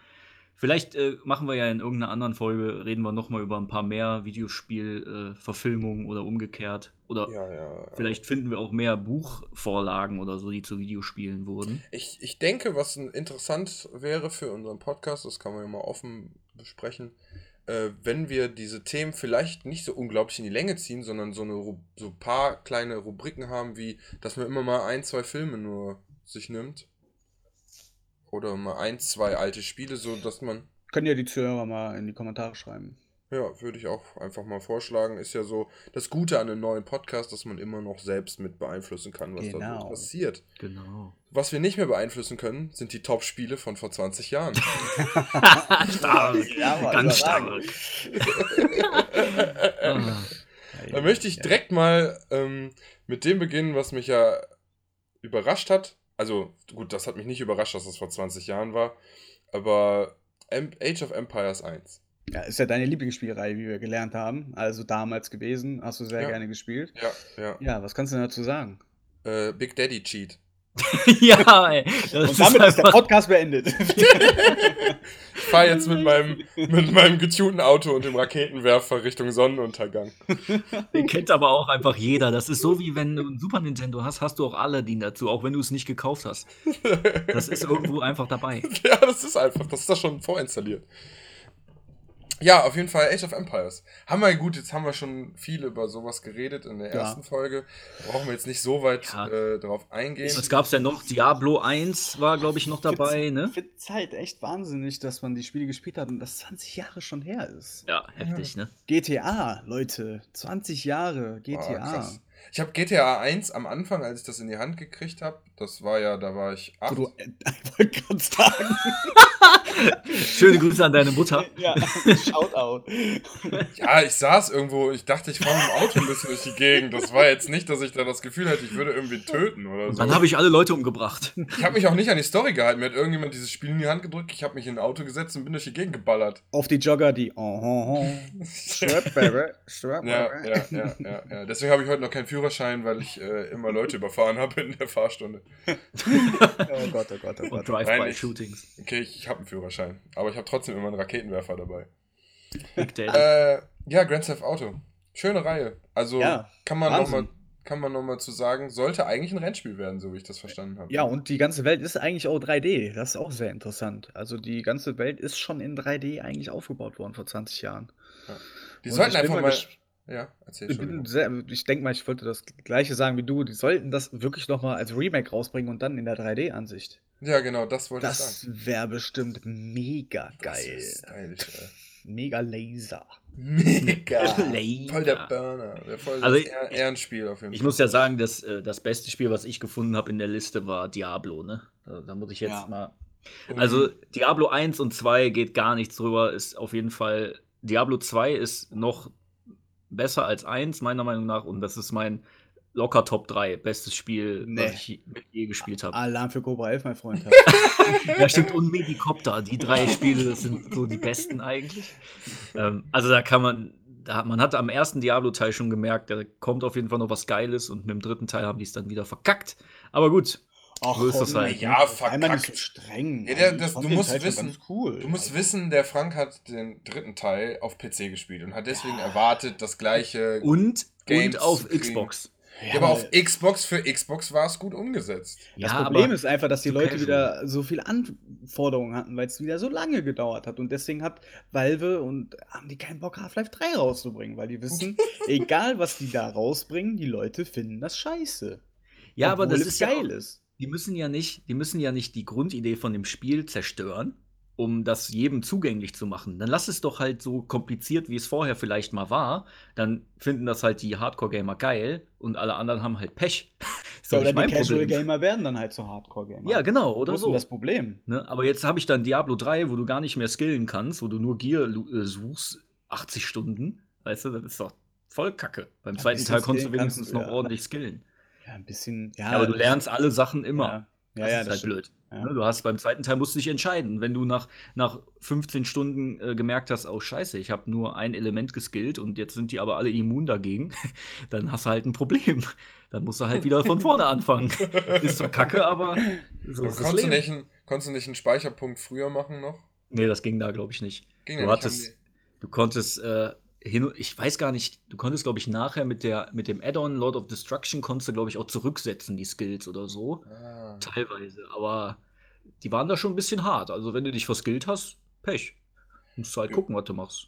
S2: Vielleicht äh, machen wir ja in irgendeiner anderen Folge, reden wir nochmal über ein paar mehr Videospielverfilmungen äh, oder umgekehrt. Oder
S4: ja, ja.
S2: vielleicht finden wir auch mehr Buchvorlagen oder so, die zu Videospielen wurden.
S4: Ich, ich denke, was interessant wäre für unseren Podcast, das kann man ja mal offen besprechen, äh, wenn wir diese Themen vielleicht nicht so unglaublich in die Länge ziehen, sondern so eine Ru- so ein paar kleine Rubriken haben, wie dass man immer mal ein, zwei Filme nur sich nimmt. Oder mal ein, zwei alte Spiele, so dass man,
S5: können ja die Zuhörer mal in die Kommentare schreiben.
S4: Ja, würde ich auch einfach mal vorschlagen, ist ja so das Gute an einem neuen Podcast, dass man immer noch selbst mit beeinflussen kann, was da
S5: Genau.
S4: passiert.
S2: Genau.
S4: Was wir nicht mehr beeinflussen können, sind die Top-Spiele von vor 20 Jahren.
S2: stark.
S5: Ja, war
S2: Ganz stark.
S4: Da möchte ich direkt mal ähm, mit dem beginnen, was mich ja überrascht hat. Also, gut, das hat mich nicht überrascht, dass das vor 20 Jahren war. Aber Age of Empires 1.
S5: Ja, ist ja deine Lieblingsspielreihe, wie wir gelernt haben. Also damals gewesen, hast du sehr
S4: Ja.
S5: gerne gespielt.
S4: Ja, ja.
S5: Ja, was kannst du denn dazu sagen?
S4: Äh, Big Daddy Cheat.
S2: ja, ey. Das
S5: Und damit ist der
S2: einfach-
S5: Podcast beendet.
S4: Ich fahre jetzt mit meinem, mit meinem getunten Auto und dem Raketenwerfer Richtung Sonnenuntergang.
S2: Den kennt aber auch einfach jeder. Das ist so wie wenn du ein Super Nintendo hast, hast du auch Aladdin dazu, auch wenn du es nicht gekauft hast. Das ist irgendwo einfach dabei.
S4: ja, das ist einfach, das ist da schon vorinstalliert. Ja, auf jeden Fall Age of Empires. Haben wir gut, jetzt haben wir schon viel über sowas geredet in der
S5: Ja.
S4: ersten Folge. Brauchen wir jetzt nicht so weit
S2: Ja.
S4: äh, drauf eingehen.
S2: Was gab's denn noch? Diablo 1 war, glaube ich, noch dabei, ne?
S5: Ich finde es halt echt wahnsinnig, dass man die Spiele gespielt hat und das 20 Jahre schon her ist.
S2: Ja, heftig, ne?
S5: GTA, Leute, 20 Jahre,
S4: Boah,
S5: GTA.
S4: krass. Ich habe GTA 1 am Anfang, als ich das in die Hand gekriegt habe, das war ja, da war ich acht.
S5: du, wollte gerade sagen.
S2: Schöne Grüße an deine Mutter.
S5: ja, Shoutout.
S4: Ja, ich saß irgendwo, ich dachte, ich fahre mit dem Auto ein bisschen durch die Gegend. Das war jetzt nicht, dass ich da das Gefühl hatte, ich würde irgendwie töten oder so.
S2: Dann habe ich alle Leute umgebracht.
S4: Ich habe mich auch nicht an die Story gehalten. Mir hat irgendjemand dieses Spiel in die Hand gedrückt, ich habe mich in ein Auto gesetzt und bin durch die Gegend geballert.
S5: Auf die Jogger, die. Oh, oh, oh. Strap, baby. Strap,
S4: Ja, ja, ja, ja, ja. Deswegen habe ich heute noch keinen Führerschein, weil ich äh, immer Leute überfahren habe in der Fahrstunde.
S5: Oh Gott, oh Gott, oh Gott.
S2: Drive-by-Shootings.
S4: Okay, ich, habe einen Führerschein, aber ich habe trotzdem immer einen Raketenwerfer dabei.
S2: Big Daddy.
S4: Äh, ja, Grand Theft Auto. Schöne Reihe. Also
S5: Ja,
S4: kann man nochmal kann man noch mal zu sagen, sollte eigentlich ein Rennspiel werden, so wie ich das verstanden habe.
S5: Ja, und die ganze Welt ist eigentlich auch 3D. Das ist auch sehr interessant. Also die ganze Welt ist schon in 3D eigentlich aufgebaut worden vor 20 Jahren.
S4: Die
S5: Und
S4: sollten einfach mal. Ja, erzähl
S5: Ich, bin sehr, ich denke mal, ich wollte das gleiche sagen wie du. Die sollten das wirklich nochmal als Remake rausbringen und dann in der 3D-Ansicht.
S4: Ja, genau, das wollte ich
S5: Das
S4: sagen.
S5: wäre bestimmt mega
S4: Das
S5: geil.
S4: ist stylisch, ey.
S5: Mega Laser.
S4: Mega.
S2: Laser.
S4: Voll der Burner. Der voll
S2: Also
S4: das
S2: ich-
S4: Ehr- Ehrenspiel auf jeden
S2: Ich
S4: Fall.
S2: muss ja sagen, dass äh, das beste Spiel, was ich gefunden habe in der Liste, war Diablo, ne? Da, da muss ich jetzt
S5: Ja.
S2: mal.
S4: Um-
S2: Also Diablo 1 und 2 geht gar nichts drüber, ist auf jeden Fall. Diablo 2 ist noch besser als 1, meiner Meinung nach, und das ist mein locker Top 3. Bestes Spiel,
S5: Nee.
S2: was ich je, gespielt habe.
S5: Alarm für Cobra 11, mein Freund.
S2: Ja, stimmt, und Medicopter. Die drei Spiele, das sind so die besten eigentlich. Ähm, also da kann man, da, man hat am ersten Diablo-Teil schon gemerkt, da kommt auf jeden Fall noch was Geiles und mit dem dritten Teil haben die es dann wieder verkackt. Aber gut,
S5: Ach,
S2: So ist das
S5: komm,
S2: halt.
S4: Ja,
S5: Einmal nicht so
S4: verkackt.
S5: streng.
S4: Ja, der- das- du musst wissen-
S5: cool.
S4: Du musst wissen, der Frank hat den dritten Teil auf PC gespielt und hat deswegen
S5: Ja.
S4: erwartet, das gleiche.
S2: und,
S4: Games
S2: und auf. Xbox.
S4: Ja, aber auf Xbox für Xbox war es gut umgesetzt.
S5: Das
S2: ja,
S5: Problem
S2: aber
S5: ist einfach, dass die Leute
S2: casual.
S5: wieder so viele Anforderungen hatten, weil es wieder so lange gedauert hat. Und deswegen hat Valve und haben die keinen Bock, Half-Life 3 rauszubringen, weil die wissen, egal was die da rausbringen, die Leute finden das scheiße.
S2: ja, aber
S5: Obwohl
S2: das
S5: es
S2: ist ja
S5: geil
S2: auch,
S5: ist.
S2: Die müssen ja nicht, die müssen ja nicht die Grundidee von dem Spiel zerstören, um das jedem zugänglich zu machen. Dann lass es doch halt so kompliziert, wie es vorher vielleicht mal war. Dann finden das halt die Hardcore-Gamer geil und alle anderen haben halt Pech.
S5: ja, oder die Casual-Gamer werden dann halt so Hardcore-Gamer.
S2: Ja, genau, oder
S5: Wo
S2: so.
S5: das Problem.
S2: Ne? Aber jetzt habe ich dann Diablo 3, wo du gar nicht mehr skillen kannst, wo du nur Gear äh, suchst, 80 Stunden. Weißt du, das ist doch voll kacke. Beim zweiten Teil konntest du wenigstens
S5: kannst
S2: noch
S5: ja.
S2: ordentlich skillen.
S5: Ja, ein bisschen. Ja,
S2: Ja, aber du lernst alle Sachen immer.
S5: Ja, ja,
S2: das
S5: ja,
S2: ist
S5: das
S2: halt
S5: stimmt.
S2: blöd.
S5: Ja.
S2: Ne, Du hast beim zweiten Teil musst du dich entscheiden. Wenn du nach, nach 15 Stunden äh, gemerkt hast, oh scheiße, ich habe nur ein Element geskillt und jetzt sind die aber alle immun dagegen, dann hast du halt ein Problem. Dann musst du halt wieder von vorne anfangen. ist zwar kacke, aber so
S4: Aber
S2: ist das
S4: konntest, du nicht, einen- konntest du nicht einen Speicherpunkt früher machen noch?
S2: Nee, das ging da, glaube ich, nicht.
S4: Ging
S2: Du
S4: ja nicht,
S2: hattest, du konntest äh, hin, ich weiß gar nicht, du konntest, glaube ich, nachher mit der mit dem Add-on Lord of Destruction konntest du, glaube ich, auch zurücksetzen, die Skills oder so.
S4: Ah.
S2: Teilweise, aber die waren da schon ein bisschen hart. Also, wenn du dich verskillt hast, Pech. Musst du halt
S4: Ja.
S2: gucken, was du machst.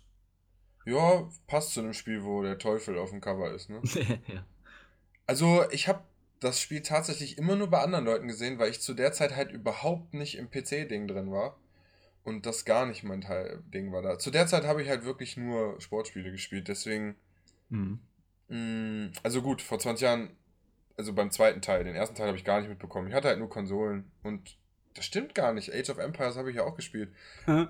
S4: Ja, passt zu einem Spiel, wo der Teufel auf dem Cover ist, ne?
S2: ja.
S4: Also, ich habe das Spiel tatsächlich immer nur bei anderen Leuten gesehen, weil ich zu der Zeit halt überhaupt nicht im PC-Ding drin war. Und das gar nicht mein Teil Ding war da. Zu der Zeit habe ich halt wirklich nur Sportspiele gespielt, deswegen.
S2: Mhm.
S4: mh, also gut, vor 20 Jahren, also beim zweiten Teil, den ersten Teil habe ich gar nicht mitbekommen. Ich hatte halt nur Konsolen und das stimmt gar nicht. Age of Empires habe ich ja auch gespielt.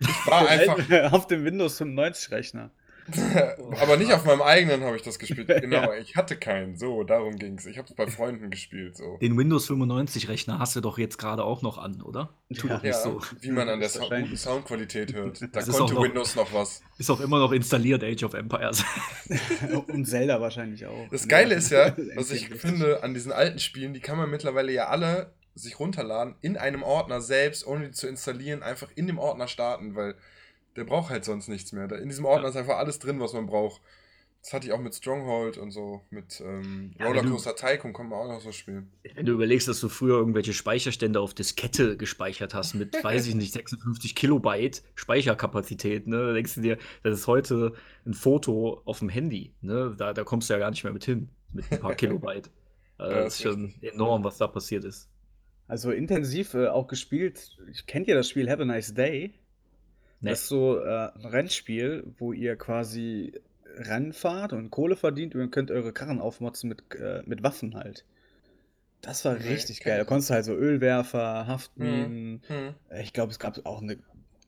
S4: Ich war einfach.
S5: Auf dem Windows 95-Rechner.
S4: Aber nicht auf meinem eigenen habe ich das gespielt. Genau,
S5: Ja.
S4: ich hatte keinen. So, darum ging es. Ich habe es bei Freunden gespielt. So.
S2: Den Windows 95 Rechner hast du doch jetzt gerade auch noch an, oder? Tu
S5: Ja.
S2: doch nicht
S4: Ja,
S2: so.
S4: wie man an der Sound guten Soundqualität hört. Da
S2: Das ist
S4: konnte
S2: auch noch-
S4: Windows noch was.
S2: Ist auch immer noch installiert, Age of Empires.
S5: Und Zelda wahrscheinlich auch.
S4: Das Geile ist ja, was ich
S5: N64.
S4: finde an diesen alten Spielen, die kann man mittlerweile ja alle sich runterladen, in einem Ordner selbst, ohne die zu installieren, einfach in dem Ordner starten, weil der braucht halt sonst nichts mehr. Da- In diesem Ordner ist einfach alles drin, was man braucht. Das hatte ich auch mit Stronghold und so, mit ähm,
S2: Ja,
S4: Rollercoaster Tycoon kann man auch noch so spielen.
S2: Wenn du überlegst, dass du früher irgendwelche Speicherstände auf Diskette gespeichert hast mit, weiß ich nicht, 56 Kilobyte Speicherkapazität, ne? Da denkst du dir, das ist heute ein Foto auf dem Handy, ne? Da, da kommst du ja gar nicht mehr mit hin, mit ein paar Kilobyte. Also
S4: Ja,
S2: das ist schon enorm, was da passiert ist.
S5: Also intensiv äh, auch gespielt. Ich kennt ihr das Spiel Have a Nice Day?
S2: Nee.
S5: Das ist so äh, ein Rennspiel, wo ihr quasi Rennen fahrt und Kohle verdient und könnt eure Karren aufmotzen mit, äh, mit Waffen halt. Das war richtig geil. Da konntest du halt so Ölwerfer, Haftminen.
S4: Hm.
S5: äh, Ich glaube, es gab auch eine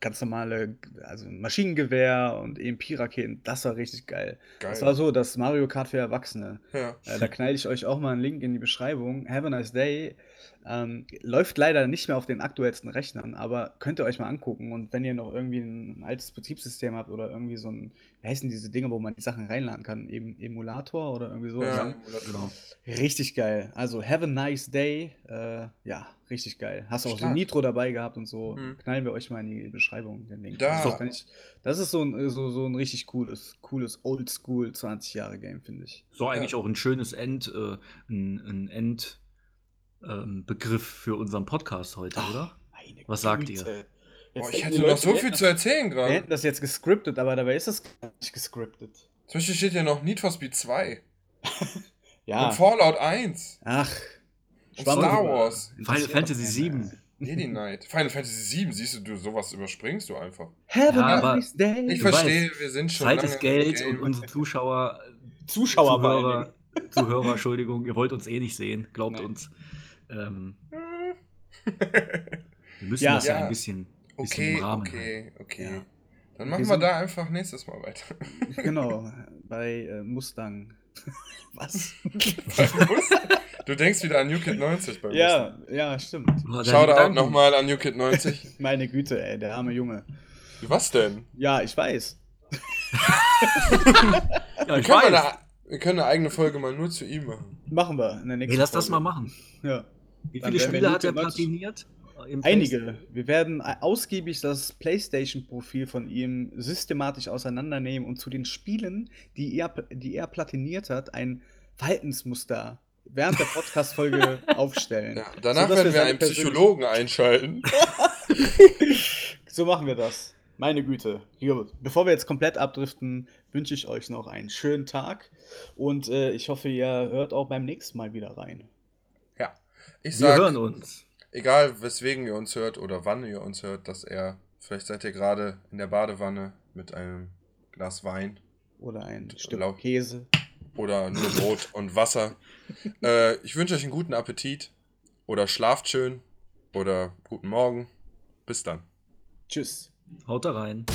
S5: ganz normale, also Maschinengewehr und EMP-Raketen. Das war richtig geil.
S4: Geil.
S5: Das war so das Mario Kart für Erwachsene.
S4: ja.
S5: Äh, da knall ich euch auch mal einen Link in die Beschreibung. Have a nice day. Ähm, läuft leider nicht mehr auf den aktuellsten Rechnern, aber könnt ihr euch mal angucken. Und wenn ihr noch irgendwie ein altes Betriebssystem habt oder irgendwie so ein, wie heißen diese Dinge, wo man die Sachen reinladen kann? Eben Emulator oder irgendwie so.
S4: Ja,
S2: Genau.
S5: Richtig geil. Also have a nice day. Äh, ja, richtig geil. Hast auch so
S4: Stark.
S5: Nitro dabei gehabt und so.
S4: Mhm.
S5: Knallen wir euch mal in die Beschreibung den Link.
S4: Da.
S5: Das, ist, das ist so ein, so, so ein richtig cooles, cooles Oldschool 20 Jahre Game, finde ich.
S2: So eigentlich auch ein schönes End, äh, ein, ein End ähm, Begriff für unseren Podcast heute,
S5: Ach,
S2: oder?
S5: Meine
S2: Was sagt
S5: Güte.
S2: ihr?
S4: Boah, ich hätte noch so viel zu erzählen
S5: das- Wir hätten
S4: gerade.
S5: das jetzt gescriptet, aber dabei ist das gar nicht gescriptet.
S4: Zum Beispiel steht ja noch Need for Speed 2
S5: Ja.
S4: und Fallout 1,
S5: Ach.
S4: Und Star
S5: drüber.
S4: Wars.
S2: Final Fantasy
S5: doch
S2: 7.
S5: keinen.
S4: Jedi Knight, Final Fantasy 7, siehst du, du sowas überspringst du einfach.
S5: Have
S2: Ja,
S5: a
S2: aber
S5: nice day.
S4: Ich verstehe,
S2: weißt,
S4: wir sind schon
S2: Zeit ist Geld und unsere Zuschauer,
S5: Zuschauer
S2: Zuhörer, Zuhörer, Entschuldigung, ihr wollt uns eh nicht sehen, glaubt
S5: Nein.
S2: uns. Ähm, wir müssen
S5: Ja.
S2: das ja,
S4: Ja.
S2: ein bisschen, bisschen
S4: Okay,
S2: im Rahmen
S4: okay, okay.
S5: Ja.
S4: Dann
S5: Wir
S4: machen wir
S5: sind-
S4: da einfach nächstes Mal weiter.
S5: Genau, bei äh, Mustang. Was?
S4: du denkst wieder an New Kid 90 bei
S5: ja, ja, stimmt.
S2: halten. Oh,
S4: Shoutout nochmal an New Kid 90.
S5: Meine Güte, ey, der arme Junge.
S4: Was denn?
S5: Ja, ich weiß.
S2: Ja,
S4: Wir
S2: ich
S4: können, mal
S2: weiß.
S4: eine, wir können eine eigene Folge mal nur zu ihm machen.
S5: Machen wir in der nächsten
S2: Hey, lass das mal
S5: Folge.
S2: machen.
S5: Ja.
S2: Wie viele Spiele hat er
S5: Luke 90
S2: platiniert?
S5: Einige. Wir werden ausgiebig das PlayStation-Profil von ihm systematisch auseinandernehmen und zu den Spielen, die er, die er platiniert hat, ein Verhaltensmuster während der Podcast-Folge aufstellen.
S4: Ja, danach werden wir einen Psychologen einschalten.
S5: So machen wir das. Meine Güte. Bevor wir jetzt komplett abdriften, wünsche ich euch noch einen schönen Tag und äh, ich hoffe, ihr hört auch beim nächsten Mal wieder rein.
S4: Ich
S2: Wir
S4: sag,
S2: hören uns.
S4: egal weswegen ihr uns hört oder wann ihr uns hört, dass er, vielleicht seid ihr gerade in der Badewanne mit einem Glas Wein
S5: Oder ein Stück
S4: Lau-
S5: Käse.
S4: oder nur Brot und Wasser. Äh, ich wünsche euch einen guten Appetit oder schlaft schön oder guten Morgen. Bis dann.
S5: Tschüss.
S2: Haut da rein.